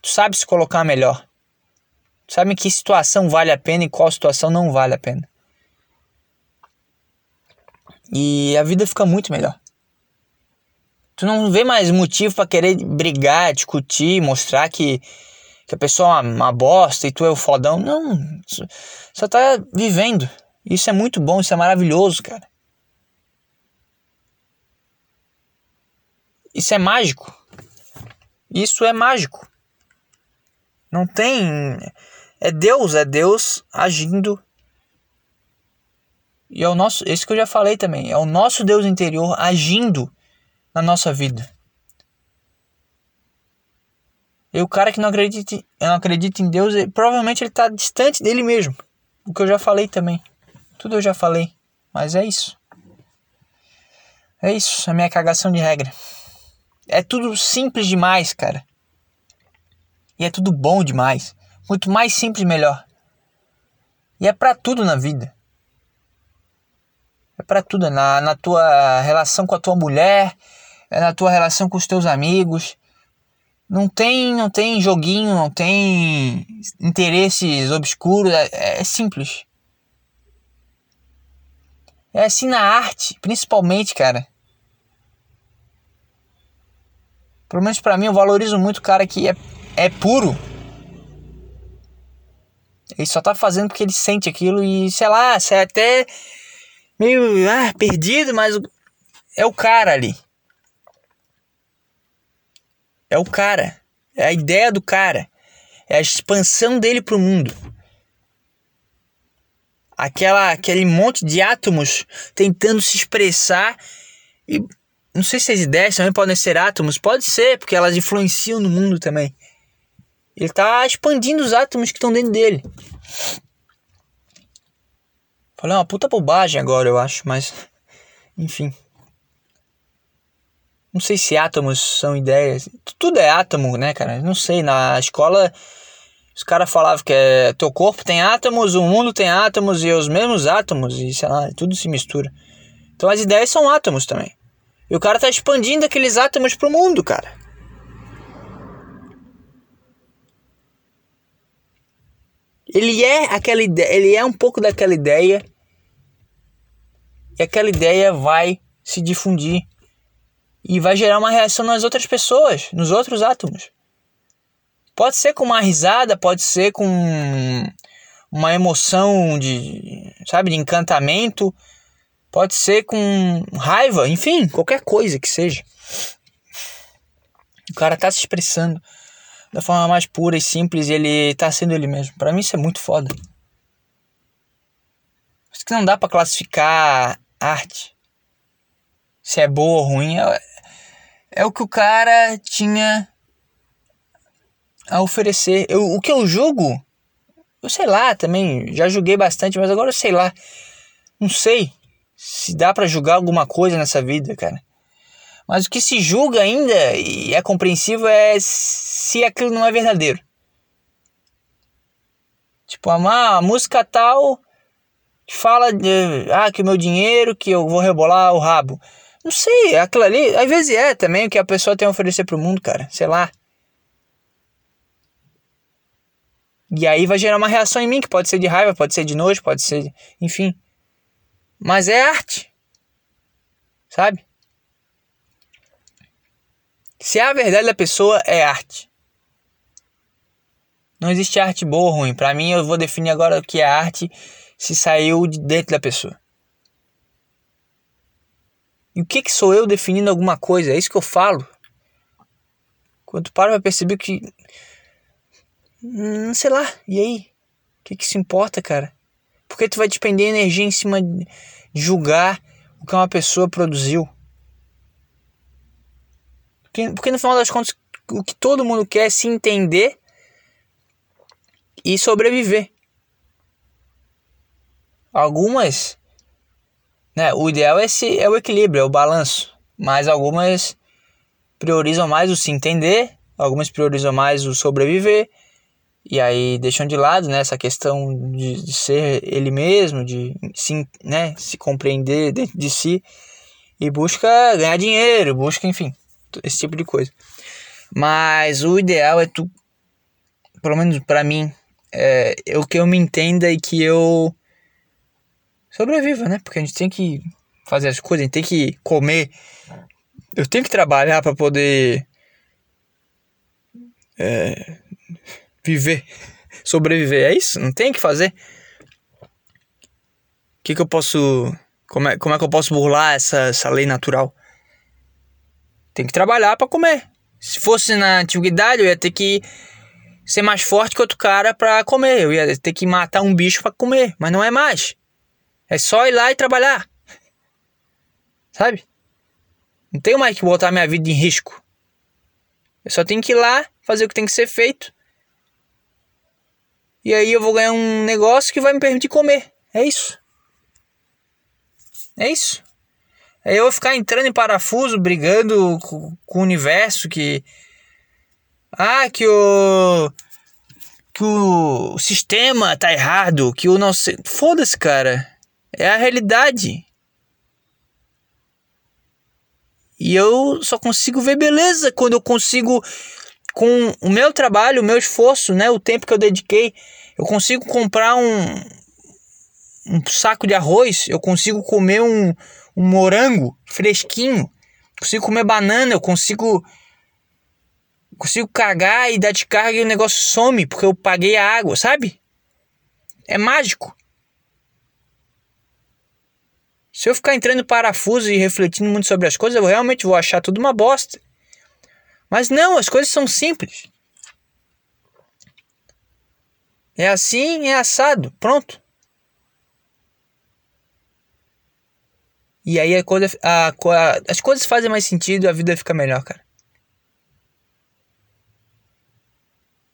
[SPEAKER 1] Tu sabe se colocar melhor. Tu sabe em que situação vale a pena e qual situação não vale a pena. E a vida fica muito melhor. Tu não vê mais motivo para querer brigar, discutir, mostrar que, que a pessoa é uma, bosta e tu é o fodão. Não, só tá vivendo. Isso é muito bom, isso é maravilhoso, cara. Isso é mágico. Isso é mágico. Não tem. É Deus, é Deus agindo. E é o nosso. Esse que eu já falei também. É o nosso Deus interior agindo na nossa vida. E o cara que não acredita, não acredita em Deus, provavelmente ele está distante dele mesmo. O que eu já falei também. Tudo eu já falei, mas é isso. É isso, a minha cagação de regra. É tudo simples demais, cara. E é tudo bom demais. Quanto mais simples, melhor. E é para tudo na vida. É para tudo, na, na tua relação com a tua mulher, é na tua relação com os teus amigos. Não tem, não tem joguinho, não tem interesses obscuros, é, é simples. É assim na arte, principalmente, cara. Pelo menos pra mim, eu valorizo muito o cara que é, é puro. Ele só tá fazendo porque ele sente aquilo e, sei lá, você é até meio ah, perdido, mas é o cara ali. É o cara. É a ideia do cara. É a expansão dele pro mundo aquela, aquele monte de átomos tentando se expressar e não sei se as ideias também podem ser átomos, pode ser, porque elas influenciam no mundo também. Ele está expandindo os átomos que estão dentro dele. Falei uma puta bobagem agora, eu acho, mas enfim. Não sei se átomos são ideias. Tudo é átomo, né, cara? Não sei. Na escola Os caras falavam que é, teu corpo tem átomos, o mundo tem átomos e os mesmos átomos, e sei lá, tudo se mistura. Então as ideias são átomos também. E o cara tá expandindo aqueles átomos pro mundo, cara. Ele é aquela ideia, ele é um pouco daquela ideia. E aquela ideia vai se difundir e vai gerar uma reação nas outras pessoas, nos outros átomos. Pode ser com uma risada, pode ser com uma emoção de, sabe, de encantamento, pode ser com raiva, enfim, qualquer coisa que seja. O cara tá se expressando da forma mais pura e simples e ele tá sendo ele mesmo. Para mim isso é muito foda. Acho que não dá para classificar arte. Se é boa ou ruim, é, é o que o cara tinha a oferecer. Eu, o que eu julgo, eu sei lá também, já julguei bastante, mas agora eu sei lá. Não sei se dá para julgar alguma coisa nessa vida, cara. Mas o que se julga ainda e é compreensível é se aquilo não é verdadeiro. Tipo, a, música tal fala de, ah, que o meu dinheiro, que eu vou rebolar o rabo. Não sei, aquilo ali, às vezes é também o que a pessoa tem a oferecer pro mundo, cara. Sei lá. E aí vai gerar uma reação em mim, que pode ser de raiva, pode ser de nojo, pode ser. Enfim. Mas é arte. Sabe? Se a verdade da pessoa é arte. Não existe arte boa ou ruim. Para mim, eu vou definir agora o que é arte se saiu de dentro da pessoa. E o que, que sou eu definindo alguma coisa? É isso que eu falo. Quando tu para perceber que Hum, sei lá, e aí? O que, que se importa, cara? Porque tu vai despender energia em cima de julgar o que uma pessoa produziu? Porque, porque no final das contas, o que todo mundo quer é se entender e sobreviver. Algumas, né, o ideal é, esse, é o equilíbrio, é o balanço. Mas algumas priorizam mais o se entender, algumas priorizam mais o sobreviver e aí deixam de lado né, essa questão de, de ser ele mesmo, de se, né, se compreender dentro de si e busca ganhar dinheiro, busca, enfim, esse tipo de coisa. Mas o ideal é tu, pelo menos para mim, é, é, o que eu me entenda e que eu sobreviva, né? Porque a gente tem que fazer as coisas, a gente tem que comer, eu tenho que trabalhar para poder é, viver, (laughs) sobreviver. É isso, não tem que fazer. O que, que eu posso. Como é, como é que eu posso burlar essa, essa lei natural? Tem que trabalhar para comer. Se fosse na antiguidade, eu ia ter que ser mais forte que outro cara para comer. Eu ia ter que matar um bicho para comer, mas não é mais. É só ir lá e trabalhar. Sabe? Não tenho mais que botar minha vida em risco. Eu só tenho que ir lá, fazer o que tem que ser feito e aí eu vou ganhar um negócio que vai me permitir comer. É isso. É isso. Aí eu vou ficar entrando em parafuso, brigando com, o universo que. Ah, que o. Que o sistema tá errado, que o nosso. Foda-se, cara. É a realidade. E eu só consigo ver beleza quando eu consigo com o meu trabalho, o meu esforço, né, o tempo que eu dediquei, eu consigo comprar um, um saco de arroz, eu consigo comer um, um morango fresquinho, consigo comer banana, eu consigo consigo cagar e dar descarga e o negócio some porque eu paguei a água, sabe? É mágico. Se eu ficar entrando em parafuso e refletindo muito sobre as coisas, eu realmente vou achar tudo uma bosta. Mas não, as coisas são simples. É assim, é assado, pronto. E aí a coisa, a, a, as coisas fazem mais sentido, a vida fica melhor, cara.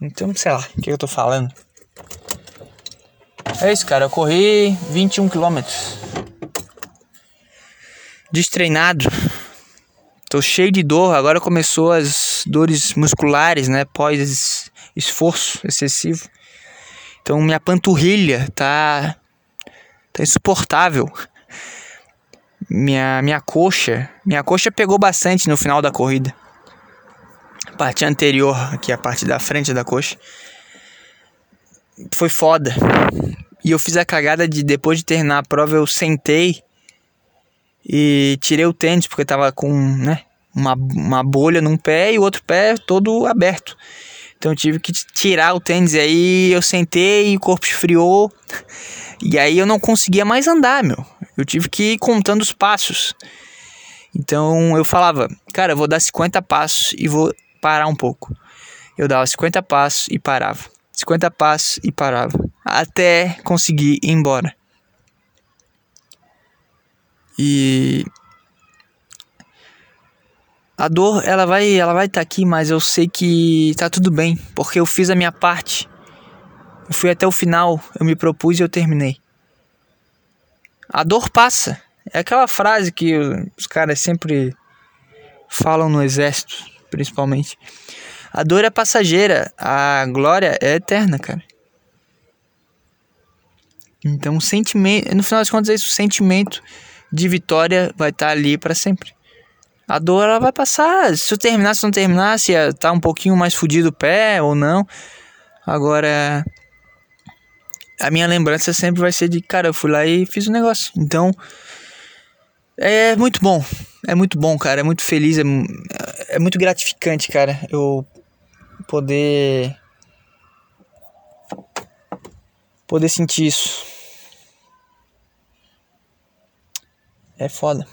[SPEAKER 1] Então, sei lá, o que eu tô falando. É isso, cara. Eu corri 21 quilômetros. Destreinado. Tô cheio de dor, agora começou as dores musculares, né? Pós esforço excessivo. Então minha panturrilha tá tá insuportável. Minha minha coxa, minha coxa pegou bastante no final da corrida. A parte anterior, aqui a parte da frente da coxa. Foi foda. E eu fiz a cagada de depois de terminar a prova eu sentei e tirei o tênis porque tava com, né, uma, uma bolha num pé e o outro pé todo aberto. Então eu tive que tirar o tênis e aí eu sentei e o corpo esfriou. (laughs) E aí eu não conseguia mais andar, meu. Eu tive que ir contando os passos. Então eu falava, cara, eu vou dar 50 passos e vou parar um pouco. Eu dava 50 passos e parava. 50 passos e parava. Até conseguir ir embora. E a dor, ela vai, ela vai estar tá aqui, mas eu sei que tá tudo bem, porque eu fiz a minha parte. Eu fui até o final, eu me propus e eu terminei. A dor passa. É aquela frase que os caras sempre falam no exército, principalmente. A dor é passageira, a glória é eterna, cara. Então, sentimento, no final das contas, é isso, sentimento de vitória vai estar tá ali para sempre a dor ela vai passar. Se eu terminar, se não terminar, se tá um pouquinho mais fudido o pé ou não. Agora, a minha lembrança sempre vai ser de, cara, eu fui lá e fiz o um negócio. Então, é muito bom. É muito bom, cara. É muito feliz. É, é muito gratificante, cara. Eu poder. Poder sentir isso. É foda.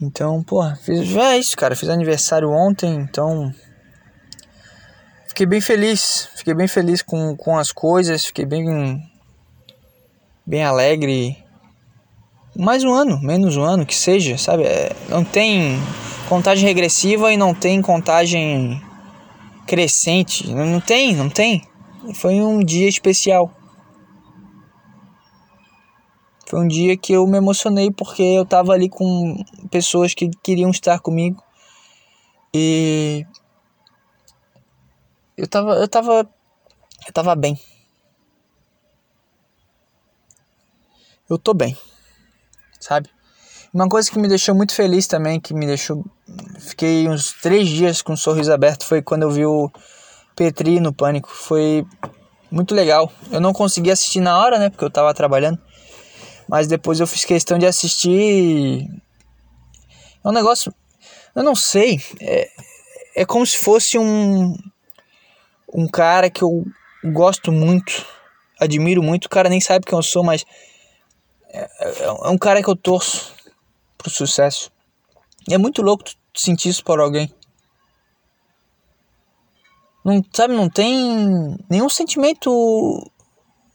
[SPEAKER 1] Então, porra, fiz, já é isso, cara. Fiz aniversário ontem, então. Fiquei bem feliz. Fiquei bem feliz com, com as coisas. Fiquei bem. Bem alegre. Mais um ano, menos um ano, que seja, sabe? É, não tem contagem regressiva e não tem contagem crescente. Não tem, não tem. Foi um dia especial. Foi um dia que eu me emocionei porque eu tava ali com pessoas que queriam estar comigo. E eu tava eu tava eu tava bem. Eu tô bem. Sabe? Uma coisa que me deixou muito feliz também, que me deixou. Fiquei uns três dias com o um sorriso aberto, foi quando eu vi o Petri no Pânico. Foi muito legal. Eu não consegui assistir na hora, né? Porque eu tava trabalhando. Mas depois eu fiz questão de assistir. É um negócio. Eu não sei. É, é como se fosse um. Um cara que eu gosto muito. Admiro muito. O cara nem sabe quem eu sou, mas. É, é, é um cara que eu torço pro sucesso. E é muito louco sentir isso por alguém. Não, sabe, não tem nenhum sentimento.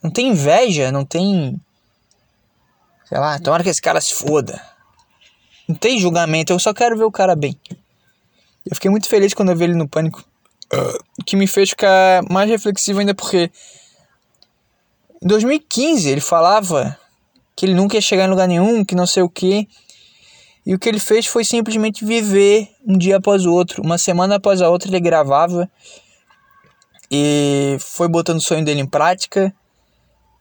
[SPEAKER 1] Não tem inveja, não tem Sei lá, tomara que esse cara se foda. Não tem julgamento, eu só quero ver o cara bem. Eu fiquei muito feliz quando eu vi ele no pânico. Que me fez ficar mais reflexivo ainda porque. Em 2015 ele falava que ele nunca ia chegar em lugar nenhum, que não sei o que. E o que ele fez foi simplesmente viver um dia após o outro. Uma semana após a outra ele gravava. E foi botando o sonho dele em prática.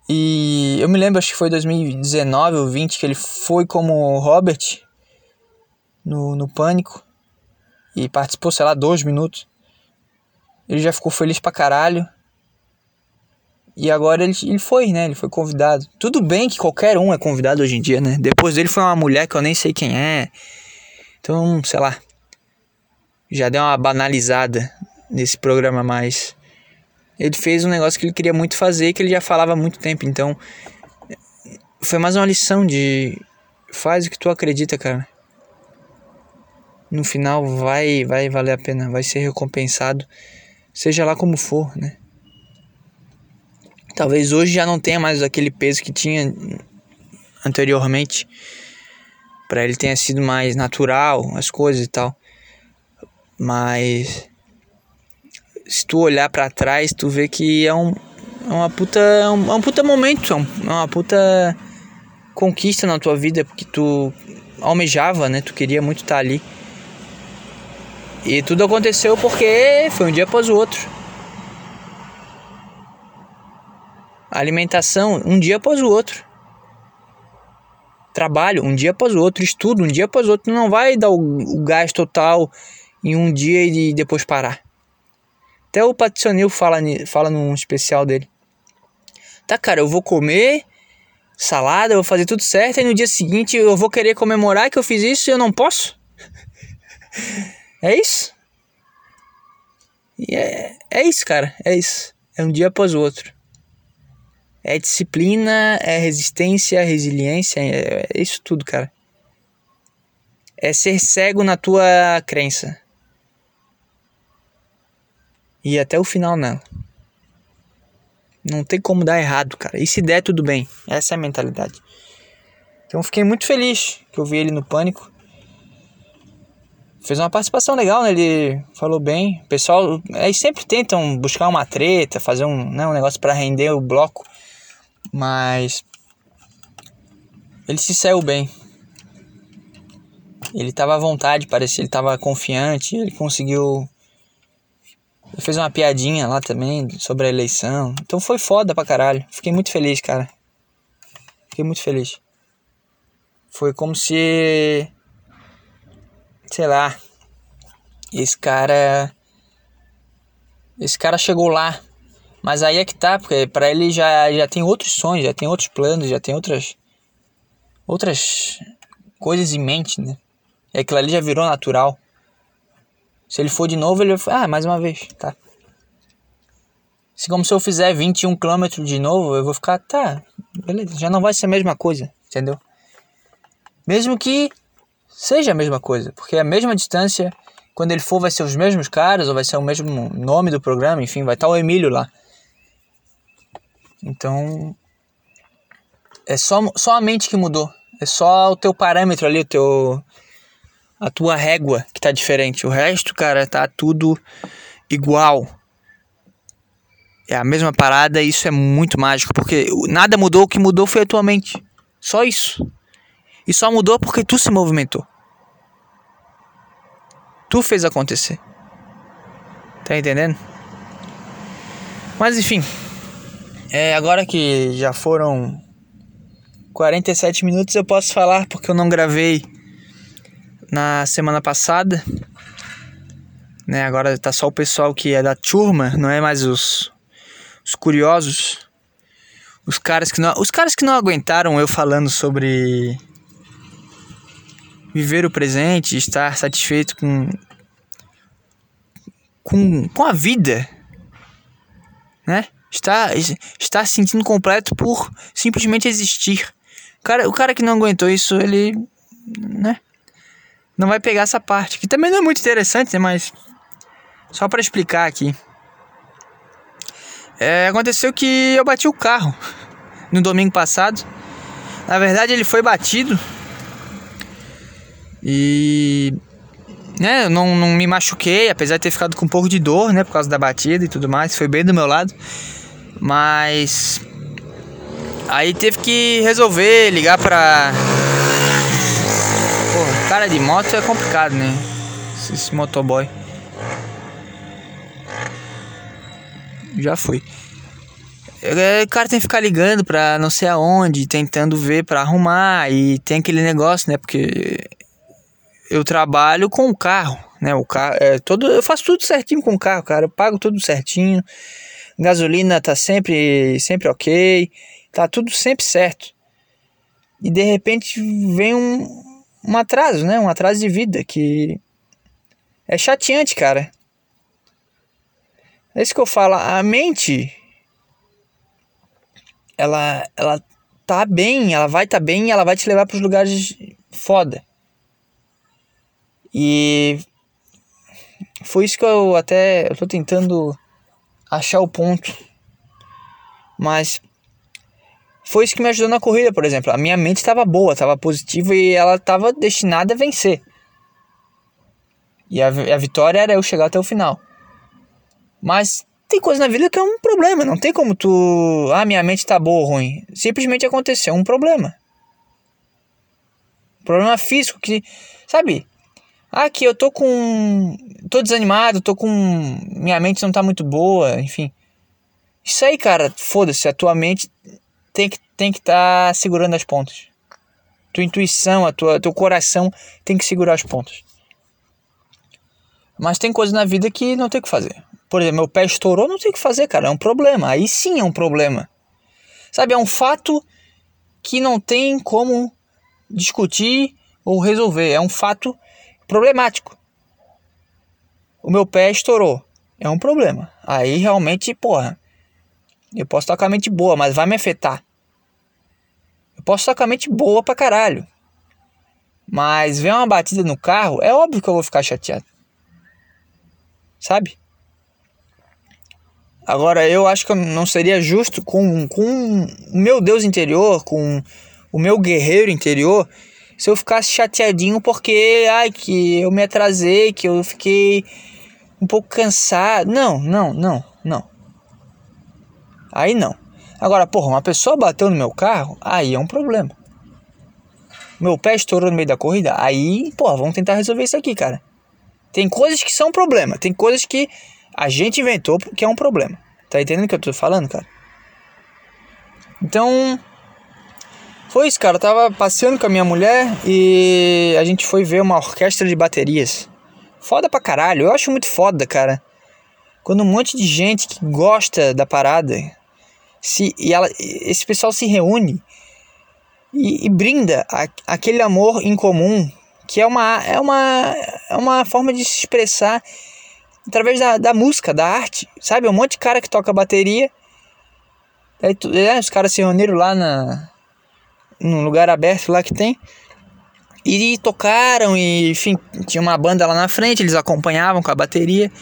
[SPEAKER 1] E eu me lembro, acho que foi 2019 ou 20 que ele foi como Robert no, no Pânico e participou, sei lá, dois minutos. Ele já ficou feliz pra caralho. E agora ele, ele foi, né? Ele foi convidado. Tudo bem que qualquer um é convidado hoje em dia, né? Depois dele foi uma mulher que eu nem sei quem é. Então, sei lá. Já deu uma banalizada nesse programa mais ele fez um negócio que ele queria muito fazer que ele já falava há muito tempo. Então, foi mais uma lição de faz o que tu acredita, cara. No final vai vai valer a pena, vai ser recompensado, seja lá como for, né? Talvez hoje já não tenha mais aquele peso que tinha anteriormente. Para ele tenha sido mais natural as coisas e tal. Mas se tu olhar para trás, tu vê que é um é uma puta é um, é um puta momento, é, um, é uma puta conquista na tua vida porque tu almejava, né? Tu queria muito estar tá ali. E tudo aconteceu porque foi um dia após o outro. Alimentação, um dia após o outro. Trabalho, um dia após o outro. Estudo, um dia após o outro. Não vai dar o, o gás total em um dia e depois parar. Até o Patricionil fala, fala num especial dele. Tá, cara, eu vou comer salada, eu vou fazer tudo certo, e no dia seguinte eu vou querer comemorar que eu fiz isso e eu não posso? é isso? E é, é isso, cara, é isso. É um dia após o outro. É disciplina, é resistência, é resiliência, é, é isso tudo, cara. É ser cego na tua crença. E até o final nela. Não tem como dar errado, cara. E se der, tudo bem. Essa é a mentalidade. Então fiquei muito feliz que eu vi ele no Pânico. Fez uma participação legal, né? Ele falou bem. O pessoal, eles sempre tentam buscar uma treta, fazer um, né, um negócio para render o bloco. Mas ele se saiu bem. Ele tava à vontade, parecia, ele tava confiante, ele conseguiu fez uma piadinha lá também sobre a eleição. Então foi foda pra caralho. Fiquei muito feliz, cara. Fiquei muito feliz. Foi como se. Sei lá. Esse cara. Esse cara chegou lá. Mas aí é que tá, porque pra ele já, já tem outros sonhos, já tem outros planos, já tem outras. Outras coisas em mente, né? E aquilo ali já virou natural. Se ele for de novo, ele vai. Ah, mais uma vez, tá. Se como se eu fizer 21 km de novo, eu vou ficar, tá, beleza, já não vai ser a mesma coisa, entendeu? Mesmo que seja a mesma coisa, porque a mesma distância, quando ele for, vai ser os mesmos caras, ou vai ser o mesmo nome do programa, enfim, vai estar o Emílio lá. Então, é só, só a mente que mudou. É só o teu parâmetro ali, o teu, a tua régua que tá diferente. O resto, cara, tá tudo igual. É a mesma parada e isso é muito mágico, porque nada mudou, o que mudou foi a tua mente. Só isso. E só mudou porque tu se movimentou. Tu fez acontecer. Tá entendendo? Mas enfim. É, agora que já foram 47 minutos, eu posso falar porque eu não gravei na semana passada. Né, agora tá só o pessoal que é da turma, não é mais os, os curiosos. Os caras que não, os caras que não aguentaram eu falando sobre viver o presente, estar satisfeito com com, com a vida, né? Estar, estar se sentindo completo por simplesmente existir. O cara, o cara que não aguentou isso, ele, né? Não vai pegar essa parte, que também não é muito interessante, né? Mas só para explicar aqui. É, aconteceu que eu bati o carro (laughs) no domingo passado. Na verdade, ele foi batido. E. Né, não, não me machuquei, apesar de ter ficado com um pouco de dor, né? Por causa da batida e tudo mais. Foi bem do meu lado. Mas. Aí teve que resolver, ligar pra Pô, cara de moto é complicado, né? Esse motoboy. Já foi. É, o cara tem que ficar ligando pra não sei aonde, tentando ver pra arrumar. E tem aquele negócio, né? Porque eu trabalho com o carro, né? O carro é todo, eu faço tudo certinho com o carro, cara. Eu pago tudo certinho. Gasolina tá sempre sempre OK. Tá tudo sempre certo. E de repente vem um um atraso, né? Um atraso de vida que é chateante, cara. É isso que eu falo. A mente, ela, ela tá bem, ela vai tá bem, ela vai te levar para os lugares foda. E foi isso que eu até eu tô tentando achar o ponto. Mas foi isso que me ajudou na corrida, por exemplo. A minha mente estava boa, estava positiva e ela estava destinada a vencer. E a, a vitória era eu chegar até o final. Mas tem coisa na vida que é um problema. Não tem como tu. Ah, minha mente tá boa ou ruim. Simplesmente aconteceu um problema. Problema físico que. Sabe? Ah, que eu tô com. tô desanimado, tô com. minha mente não tá muito boa, enfim. Isso aí, cara, foda-se, a tua mente tem que tem que estar tá segurando as pontas. Tua intuição, a tua teu coração tem que segurar as pontas. Mas tem coisas na vida que não tem o que fazer. Por exemplo, meu pé estourou, não tem o que fazer, cara, é um problema. Aí sim é um problema. Sabe, é um fato que não tem como discutir ou resolver, é um fato problemático. O meu pé estourou. É um problema. Aí realmente, porra, eu posso estar com a mente boa, mas vai me afetar. Eu posso estar com a mente boa pra caralho. Mas ver uma batida no carro, é óbvio que eu vou ficar chateado. Sabe? Agora, eu acho que não seria justo com, com o meu Deus interior, com o meu guerreiro interior, se eu ficasse chateadinho porque, ai, que eu me atrasei, que eu fiquei um pouco cansado. Não, não, não, não. Aí não. Agora, porra, uma pessoa bateu no meu carro, aí é um problema. Meu pé estourou no meio da corrida, aí, porra, vamos tentar resolver isso aqui, cara. Tem coisas que são problema, tem coisas que a gente inventou que é um problema. Tá entendendo o que eu tô falando, cara? Então, foi isso, cara. Eu tava passeando com a minha mulher e a gente foi ver uma orquestra de baterias. Foda pra caralho. Eu acho muito foda, cara. Quando um monte de gente que gosta da parada se, e ela, esse pessoal se reúne e, e brinda a, aquele amor em comum que é uma, é uma, é uma forma de se expressar através da, da música, da arte, sabe? Um monte de cara que toca bateria. Aí, é, os caras se reuniram lá na, num lugar aberto lá que tem. E tocaram, e enfim, tinha uma banda lá na frente, eles acompanhavam com a bateria.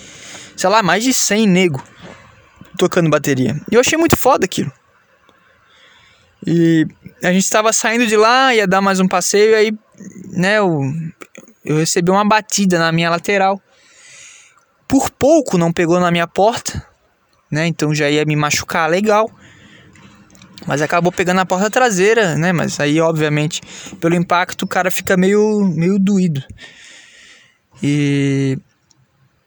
[SPEAKER 1] Sei lá, mais de 100 nego tocando bateria. E eu achei muito foda aquilo. E a gente estava saindo de lá, ia dar mais um passeio, aí, né, eu, eu recebi uma batida na minha lateral. Por pouco não pegou na minha porta, né, então já ia me machucar legal. Mas acabou pegando a porta traseira, né? Mas aí, obviamente, pelo impacto, o cara fica meio, meio doído. E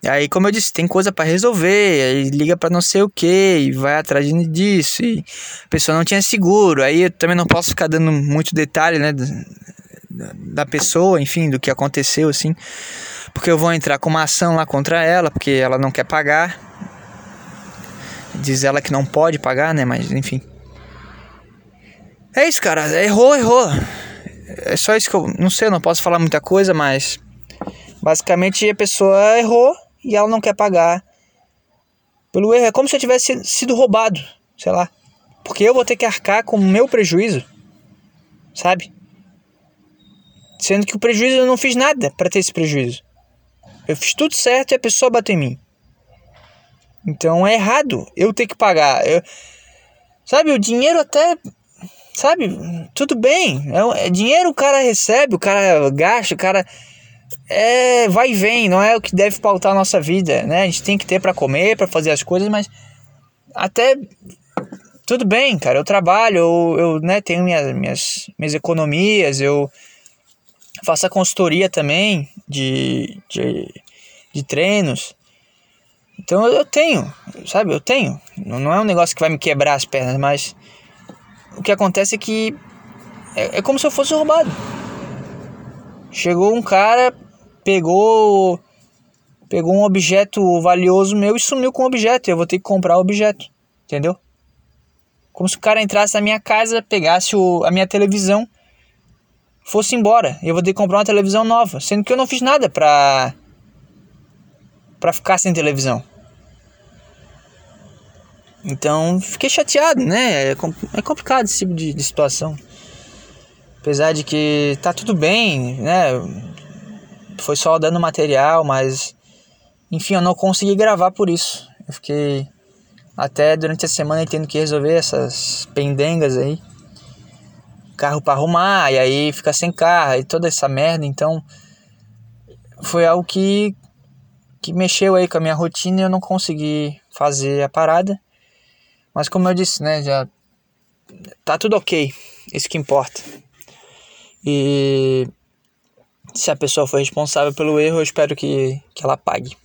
[SPEAKER 1] aí, como eu disse, tem coisa para resolver, aí liga para não sei o que, e vai atrás disso, e a pessoa não tinha seguro, aí eu também não posso ficar dando muito detalhe, né, da, pessoa, enfim, do que aconteceu, assim, porque eu vou entrar com uma ação lá contra ela, porque ela não quer pagar, diz ela que não pode pagar, né, mas enfim. É isso, cara. Errou, errou. É só isso que eu. Não sei, eu não posso falar muita coisa, mas. Basicamente a pessoa errou e ela não quer pagar pelo erro. É como se eu tivesse sido roubado, sei lá. Porque eu vou ter que arcar com o meu prejuízo, sabe? Sendo que o prejuízo eu não fiz nada para ter esse prejuízo. Eu fiz tudo certo e a pessoa bateu em mim. Então é errado eu ter que pagar. Eu, sabe, o dinheiro até sabe? Tudo bem. É, é, dinheiro o cara recebe, o cara gasta, o cara. É, vai e vem, não é o que deve pautar a nossa vida, né? A gente tem que ter para comer, para fazer as coisas, mas até tudo bem, cara. Eu trabalho, eu, eu né, tenho minhas, minhas, minhas economias, eu faço a consultoria também de, de, de treinos. Então eu tenho, sabe? Eu tenho. Não é um negócio que vai me quebrar as pernas, mas o que acontece é que é, é como se eu fosse roubado. Chegou um cara, pegou pegou um objeto valioso meu e sumiu com o objeto. Eu vou ter que comprar o objeto, entendeu? Como se o cara entrasse na minha casa, pegasse o, a minha televisão, fosse embora. Eu vou ter que comprar uma televisão nova, sendo que eu não fiz nada pra para ficar sem televisão. Então fiquei chateado, né? É, é complicado esse tipo de, de, situação. Apesar de que tá tudo bem, né? Foi só dando material, mas enfim, eu não consegui gravar por isso. Eu fiquei até durante a semana tendo que resolver essas pendengas aí. Carro para arrumar, e aí fica sem carro, e toda essa merda. Então foi algo que, que mexeu aí com a minha rotina e eu não consegui fazer a parada. Mas como eu disse, né, já tá tudo ok. Isso que importa. E Se a pessoa foi responsável pelo erro, eu espero que, que ela pague.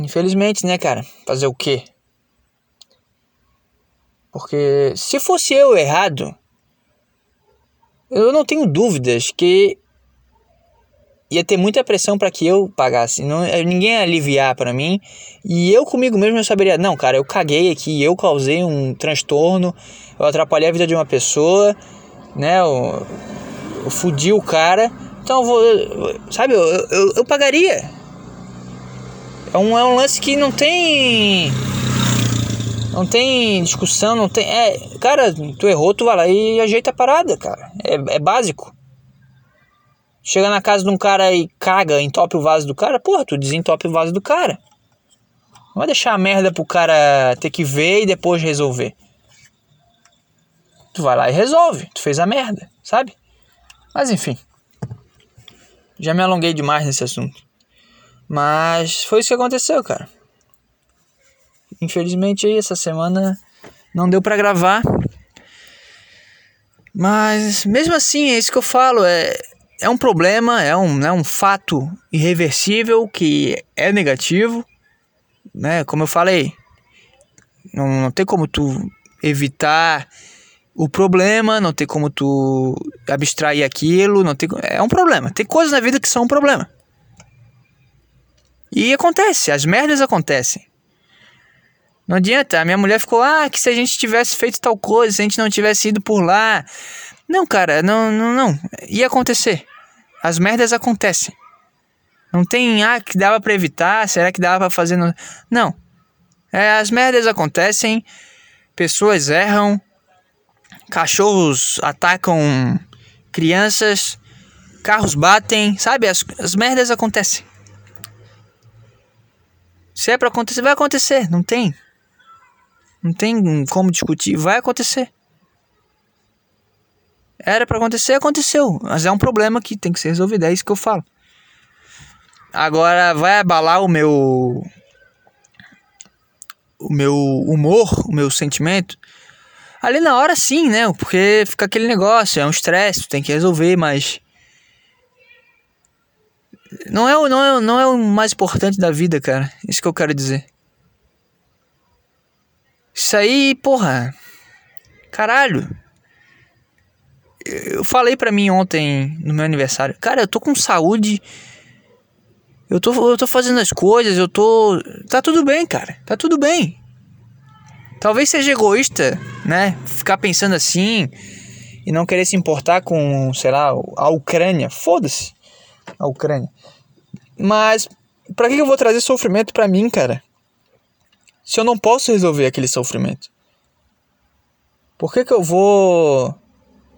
[SPEAKER 1] Infelizmente, né, cara? Fazer o quê? Porque se fosse eu errado, eu não tenho dúvidas que ia ter muita pressão para que eu pagasse. Não, eh, ninguém ia aliviar para mim. E eu comigo mesmo eu saberia, não, cara, eu caguei aqui, eu causei um transtorno, eu atrapalhei a vida de uma pessoa, né? Eu, eu fudi o cara. Então eu vou, sabe, eu, eu, eu pagaria. É um, é um lance que não tem não tem discussão, não tem. É, cara, tu errou, tu vai lá e ajeita a parada, cara. É, é básico. Chega na casa de um cara e caga, entope o vaso do cara, porra, tu desentope o vaso do cara. Não vai deixar a merda pro cara ter que ver e depois resolver. Tu vai lá e resolve. Tu fez a merda, sabe? Mas enfim. Já me alonguei demais nesse assunto. Mas foi isso que aconteceu, cara. Infelizmente aí essa semana não deu para gravar. Mas mesmo assim, é isso que eu falo, é, é um problema, é um, é um fato irreversível que é negativo, né? Como eu falei, não, não tem como tu evitar o problema, não tem como tu abstrair aquilo, não tem, é um problema. Tem coisas na vida que são um problema. E acontece, as merdas acontecem. Não adianta. A minha mulher ficou, ah, que se a gente tivesse feito tal coisa, se a gente não tivesse ido por lá. Não, cara, não, não, não. Ia acontecer. As merdas acontecem. Não tem, ah, que dava para evitar, será que dava para fazer? No... Não. É, as merdas acontecem, pessoas erram, cachorros atacam crianças, carros batem, sabe? As, as merdas acontecem. Se é para acontecer, vai acontecer, não tem. Não tem como discutir, vai acontecer. Era para acontecer, aconteceu. Mas é um problema que tem que ser resolvido, é isso que eu falo. Agora vai abalar o meu o meu humor, o meu sentimento. Ali na hora sim, né? Porque fica aquele negócio, é um estresse, tem que resolver, mas não é, não, é, não é o mais importante da vida, cara. Isso que eu quero dizer. Isso aí, porra. Caralho. Eu falei pra mim ontem, no meu aniversário. Cara, eu tô com saúde. Eu tô, eu tô fazendo as coisas, eu tô. Tá tudo bem, cara. Tá tudo bem. Talvez seja egoísta, né? Ficar pensando assim e não querer se importar com, sei lá, a Ucrânia. Foda-se a Ucrânia. Mas para que eu vou trazer sofrimento para mim, cara? Se eu não posso resolver aquele sofrimento. Por que, que eu vou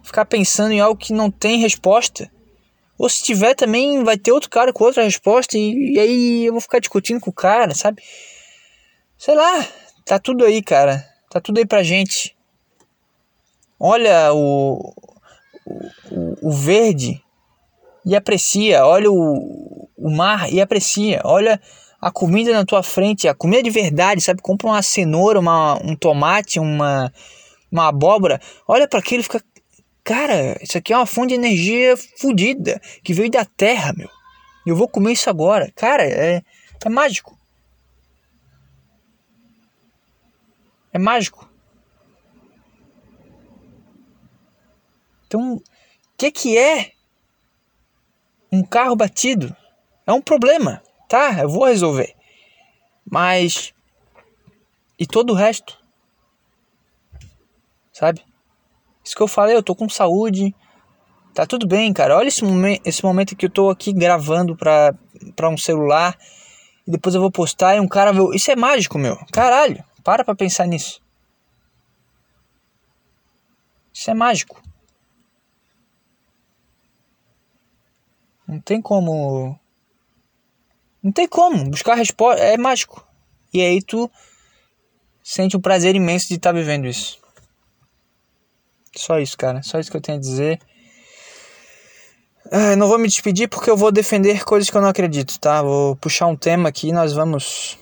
[SPEAKER 1] ficar pensando em algo que não tem resposta? Ou se tiver também vai ter outro cara com outra resposta e, e aí eu vou ficar discutindo com o cara, sabe? Sei lá, tá tudo aí, cara. Tá tudo aí pra gente. Olha o, o, o verde e aprecia. Olha o, o mar e aprecia. Olha a comida na tua frente, a comida de verdade, sabe? Compra uma cenoura, uma, um tomate, uma, uma abóbora. Olha para aquilo e fica. Cara, isso aqui é uma fonte de energia fodida que veio da terra, meu. Eu vou comer isso agora. Cara, é, é mágico. É mágico. Então, o que, que é um carro batido é um problema, tá? Eu vou resolver. Mas e todo o resto? Sabe? Isso que eu falei, eu tô com saúde. Tá tudo bem, cara. Olha esse, momen esse momento que eu tô aqui gravando pra, pra um celular. E depois eu vou postar e um cara. Isso é mágico, meu. Caralho. Para pra pensar nisso. Isso é mágico. Não tem como. Não tem como. Buscar resposta é mágico. E aí tu sente um prazer imenso de estar tá vivendo isso. Só isso, cara. Só isso que eu tenho a dizer. Ah, não vou me despedir porque eu vou defender coisas que eu não acredito, tá? Vou puxar um tema aqui e nós vamos.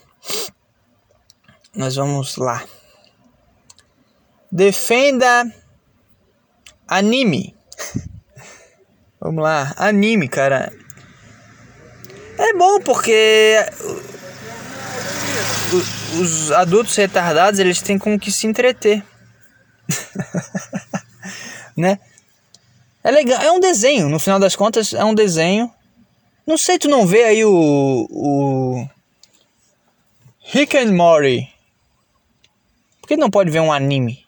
[SPEAKER 1] Nós vamos lá. Defenda anime. (laughs) Vamos lá, anime, cara. É bom porque os adultos retardados, eles têm com que se entreter. (laughs) né? É legal, é um desenho, no final das contas é um desenho. Não sei, tu não vê aí o o Rick and Morty. Que não pode ver um anime?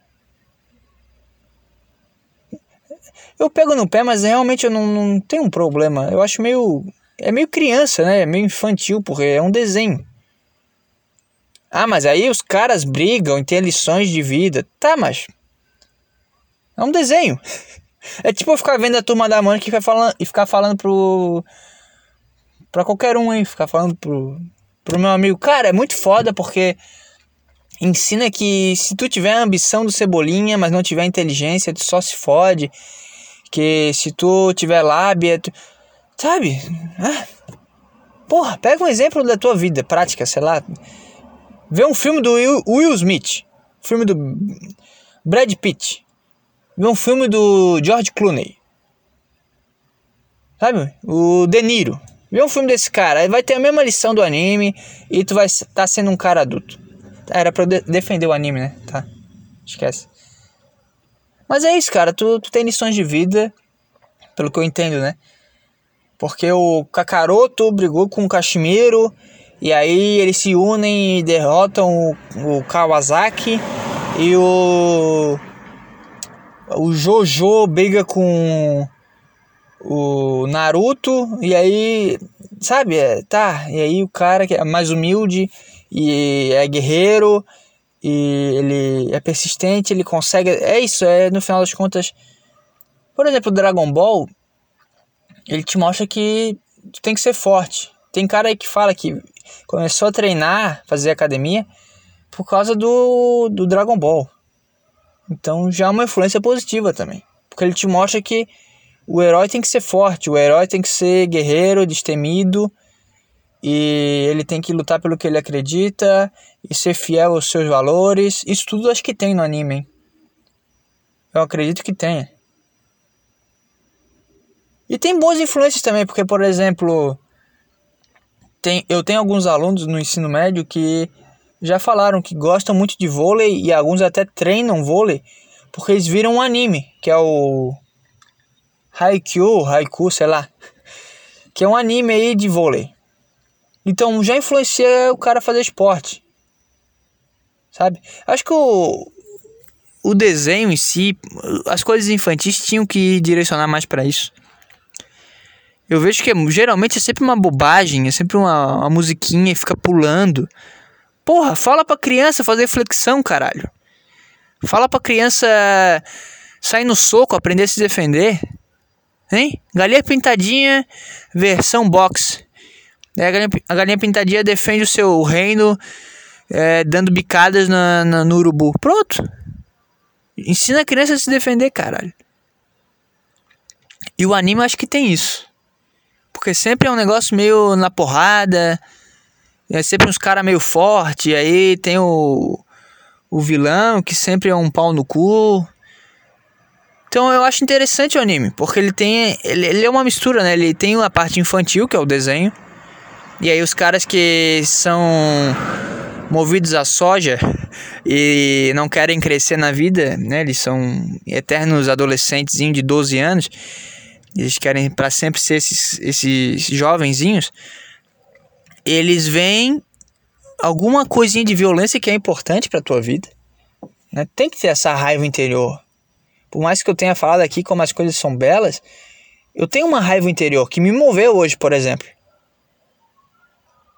[SPEAKER 1] Eu pego no pé, mas realmente eu não, não tenho um problema. Eu acho meio. É meio criança, né? É meio infantil, porque é um desenho. Ah, mas aí os caras brigam e tem lições de vida. Tá, mas. É um desenho. (laughs) É tipo eu ficar vendo a turma da Mônica e ficar falando, e ficar falando pro. pra qualquer um aí. Ficar falando pro, pro meu amigo. Cara, é muito foda porque ensina que se tu tiver a ambição do Cebolinha, mas não tiver inteligência, tu só se fode. Que se tu tiver lábia, tu... sabe? Ah. Porra, pega um exemplo da tua vida prática, sei lá. Vê um filme do Will, Will Smith, filme do Brad Pitt, vê um filme do George Clooney, sabe? O De Niro. Vê um filme desse cara, vai ter a mesma lição do anime e tu vai estar tá sendo um cara adulto. Era pra eu de defender o anime, né? Tá. Esquece. Mas é isso, cara. Tu, tu tem lições de vida, pelo que eu entendo, né? Porque o Kakaroto brigou com o Kashimiro e aí eles se unem e derrotam o, o Kawasaki e o o Jojo briga com o Naruto e aí sabe é, tá e aí o cara que é mais humilde e é guerreiro e ele é persistente ele consegue é isso é no final das contas por exemplo Dragon Ball ele te mostra que tu tem que ser forte tem cara aí que fala que começou a treinar, fazer academia, por causa do, do Dragon Ball. Então já é uma influência positiva também. Porque ele te mostra que o herói tem que ser forte, o herói tem que ser guerreiro, destemido, e ele tem que lutar pelo que ele acredita e ser fiel aos seus valores. Isso tudo acho que tem no anime, hein? Eu acredito que tenha. E tem boas influências também, porque, por exemplo, tem, eu tenho alguns alunos no ensino médio que já falaram que gostam muito de vôlei e alguns até treinam vôlei porque eles viram um anime, que é o Haikyuu, Haiku, sei lá, (laughs) que é um anime aí de vôlei. Então já influencia o cara a fazer esporte. Sabe? Acho que o, o desenho em si, as coisas infantis tinham que direcionar mais para isso. Eu vejo que é, geralmente é sempre uma bobagem, é sempre uma, uma musiquinha e fica pulando. Porra, fala pra criança fazer flexão, caralho. Fala pra criança sair no soco, aprender a se defender. Hein? Galinha pintadinha, versão box. É, a, galinha, a galinha pintadinha defende o seu reino é, dando bicadas na, na, no urubu. Pronto. Ensina a criança a se defender, caralho. E o anime acho que tem isso. Porque sempre é um negócio meio na porrada. É sempre uns caras meio forte. Aí tem o, o vilão, que sempre é um pau no cu. Então eu acho interessante o anime, porque ele tem. Ele, ele é uma mistura, né? Ele tem a parte infantil, que é o desenho. E aí os caras que são movidos a soja e não querem crescer na vida, né? Eles são eternos adolescentes de 12 anos eles querem para sempre ser esses, esses jovenzinhos, eles veem alguma coisinha de violência que é importante para tua vida. Né? Tem que ter essa raiva interior. Por mais que eu tenha falado aqui como as coisas são belas, eu tenho uma raiva interior que me moveu hoje, por exemplo.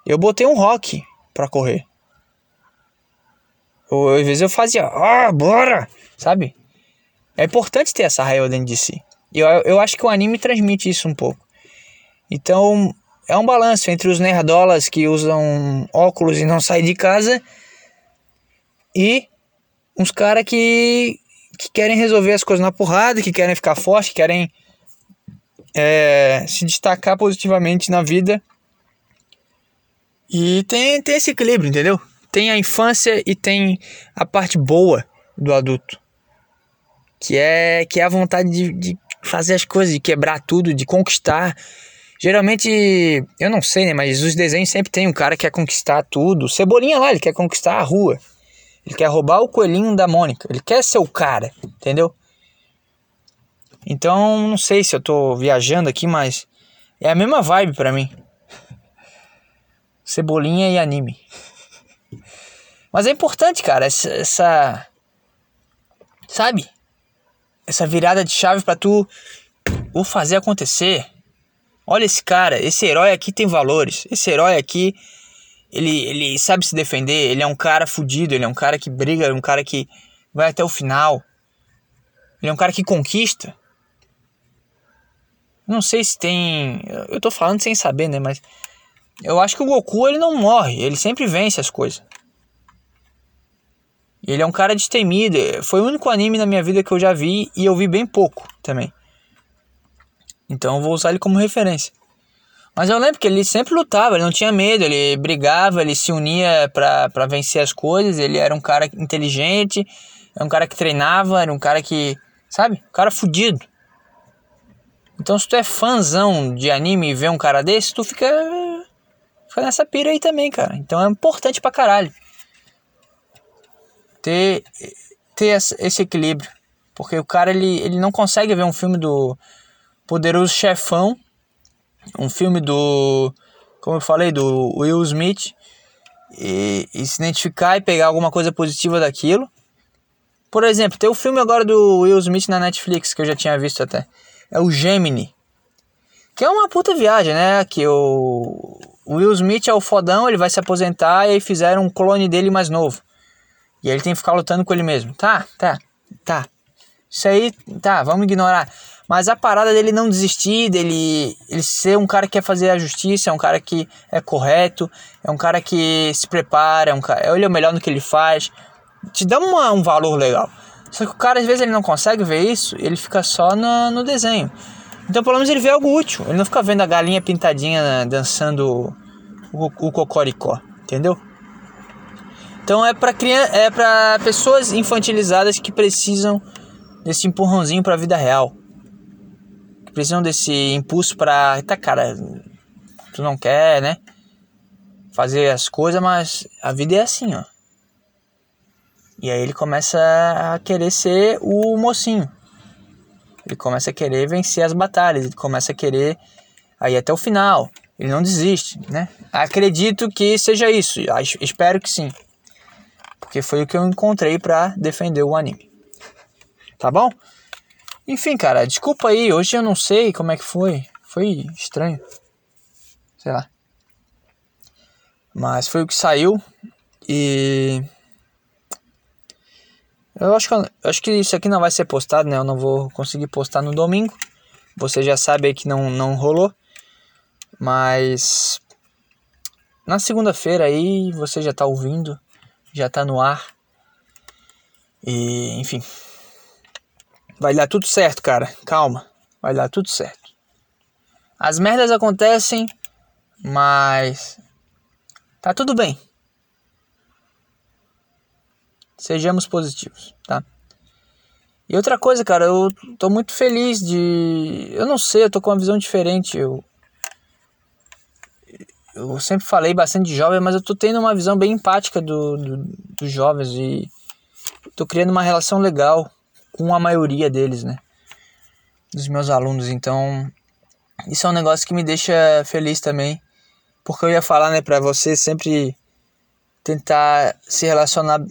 [SPEAKER 1] Eu botei um rock para correr. Ou, às vezes eu fazia, ah, bora, sabe? É importante ter essa raiva dentro de si. E eu, eu acho que o anime transmite isso um pouco. Então, é um balanço entre os nerdolas que usam óculos e não saem de casa e uns caras que, que querem resolver as coisas na porrada, que querem ficar forte, que querem é, se destacar positivamente na vida. E tem, tem esse equilíbrio, entendeu? Tem a infância e tem a parte boa do adulto. Que é, que é a vontade de, de fazer as coisas, de quebrar tudo, de conquistar. Geralmente, eu não sei, né? Mas os desenhos sempre tem um cara que quer conquistar tudo. Cebolinha lá, ele quer conquistar a rua. Ele quer roubar o coelhinho da Mônica. Ele quer ser o cara, entendeu? Então, não sei se eu tô viajando aqui, mas é a mesma vibe para mim. Cebolinha e anime. Mas é importante, cara, essa, essa sabe? Essa virada de chave para tu o fazer acontecer. Olha esse cara, esse herói aqui tem valores. Esse herói aqui, ele, ele sabe se defender, ele é um cara fudido, ele é um cara que briga, é um cara que vai até o final. Ele é um cara que conquista. Não sei se tem. Eu tô falando sem saber, né? Mas. Eu acho que o Goku ele não morre, ele sempre vence as coisas. Ele é um cara destemido. Foi o único anime na minha vida que eu já vi e eu vi bem pouco também. Então eu vou usar ele como referência. Mas eu lembro que ele sempre lutava, ele não tinha medo, ele brigava, ele se unia para vencer as coisas. Ele era um cara inteligente, era um cara que treinava, era um cara que, sabe, um cara fudido. Então se tu é fãzão de anime e vê um cara desse, tu fica, nessa pira aí também, cara. Então é importante pra caralho ter, ter esse equilíbrio. Porque o cara ele, ele não consegue ver um filme do Poderoso Chefão, um filme do, como eu falei, do Will Smith, e, e se identificar e pegar alguma coisa positiva daquilo. Por exemplo, tem o filme agora do Will Smith na Netflix, que eu já tinha visto até. É o Gemini. Que é uma puta viagem, né? Que o Will Smith é o fodão, ele vai se aposentar e aí fizeram um clone dele mais novo. E aí ele tem que ficar lutando com ele mesmo. Tá, tá, tá. Isso aí, tá, vamos ignorar. Mas a parada dele não desistir, dele ele ser um cara que quer fazer a justiça, é um cara que é correto, é um cara que se prepara, é um cara, ele é o melhor no que ele faz. Te dá uma, um valor legal. Só que o cara às vezes ele não consegue ver isso, ele fica só no, no desenho. Então pelo menos ele vê algo útil. Ele não fica vendo a galinha pintadinha né, dançando o, o cocoricó, entendeu? Então é para é para pessoas infantilizadas que precisam desse empurrãozinho para a vida real. Que precisam desse impulso para, tá cara, tu não quer, né? Fazer as coisas, mas a vida é assim, ó. E aí ele começa a querer ser o mocinho. Ele começa a querer vencer as batalhas, ele começa a querer aí até o final. Ele não desiste, né? Acredito que seja isso, espero que sim. Porque foi o que eu encontrei para defender o anime. Tá bom? Enfim, cara, desculpa aí. Hoje eu não sei como é que foi. Foi estranho. Sei lá. Mas foi o que saiu. E. Eu acho que, eu acho que isso aqui não vai ser postado, né? Eu não vou conseguir postar no domingo. Você já sabe aí que não, não rolou. Mas. Na segunda-feira aí você já tá ouvindo já tá no ar. E, enfim. Vai dar tudo certo, cara. Calma. Vai dar tudo certo. As merdas acontecem, mas tá tudo bem. Sejamos positivos, tá? E outra coisa, cara, eu tô muito feliz de. Eu não sei, eu tô com uma visão diferente. Eu eu sempre falei bastante de jovem, mas eu tô tendo uma visão bem empática do, do, dos jovens e tô criando uma relação legal com a maioria deles, né? Dos meus alunos. Então, isso é um negócio que me deixa feliz também. Porque eu ia falar, né, pra você sempre tentar se relacionar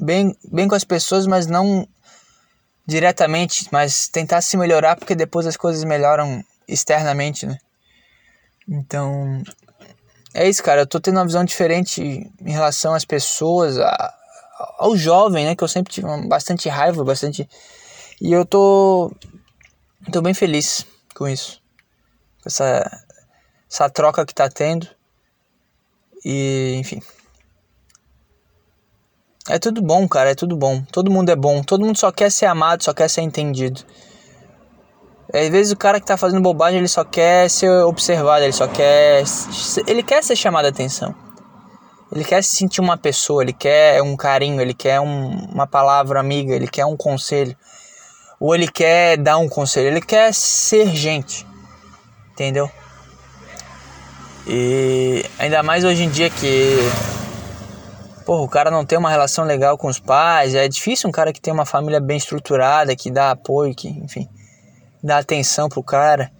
[SPEAKER 1] bem, bem com as pessoas, mas não diretamente, mas tentar se melhorar, porque depois as coisas melhoram externamente, né? Então, é isso, cara. Eu tô tendo uma visão diferente em relação às pessoas, a, ao jovem, né? Que eu sempre tive bastante raiva, bastante. E eu tô. tô bem feliz com isso. Com essa, essa troca que tá tendo. E, enfim. É tudo bom, cara. É tudo bom. Todo mundo é bom. Todo mundo só quer ser amado, só quer ser entendido. Às vezes o cara que tá fazendo bobagem, ele só quer ser observado, ele só quer. Ele quer ser chamado a atenção. Ele quer se sentir uma pessoa, ele quer um carinho, ele quer um, uma palavra amiga, ele quer um conselho. ou ele quer dar um conselho, ele quer ser gente. Entendeu? E ainda mais hoje em dia que porra, o cara não tem uma relação legal com os pais, é difícil um cara que tem uma família bem estruturada, que dá apoio, que, enfim, dá atenção pro cara.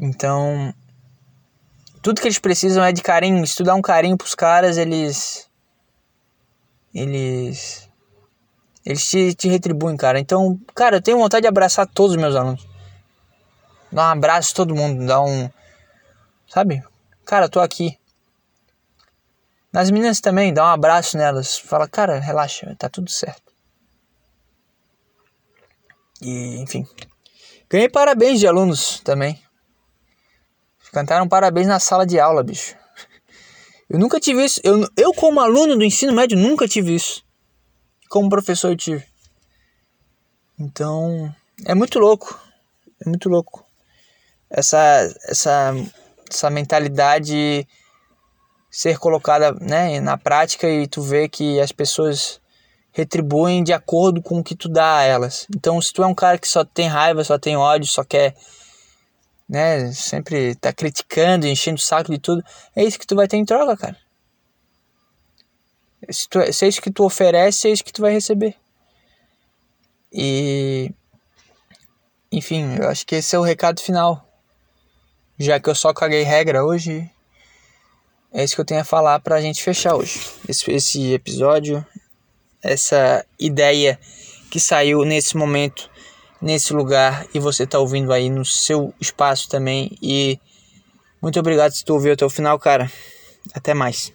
[SPEAKER 1] Então, tudo que eles precisam é de carinho, se tu dá um carinho pros caras, eles eles eles te, te retribuem, cara. Então, cara, eu tenho vontade de abraçar todos os meus alunos. Dar um abraço a todo mundo, dar um. Sabe? Cara, eu tô aqui. Nas meninas também, dá um abraço nelas. Fala, cara, relaxa, tá tudo certo. E, enfim. Ganhei parabéns de alunos também. Cantaram parabéns na sala de aula, bicho. Eu nunca tive isso. Eu, eu como aluno do ensino médio, nunca tive isso como professor eu tive. Então, é muito louco. É muito louco. Essa essa essa mentalidade ser colocada, né, na prática e tu vê que as pessoas retribuem de acordo com o que tu dá a elas. Então, se tu é um cara que só tem raiva, só tem ódio, só quer né, sempre tá criticando, enchendo o saco de tudo, é isso que tu vai ter em troca, cara. Se, tu, se é isso que tu oferece, é isso que tu vai receber. E. Enfim, eu acho que esse é o recado final. Já que eu só caguei regra hoje, é isso que eu tenho a falar pra gente fechar hoje. Esse, esse episódio, essa ideia que saiu nesse momento, nesse lugar, e você tá ouvindo aí no seu espaço também. E muito obrigado se tu ouviu até o final, cara. Até mais.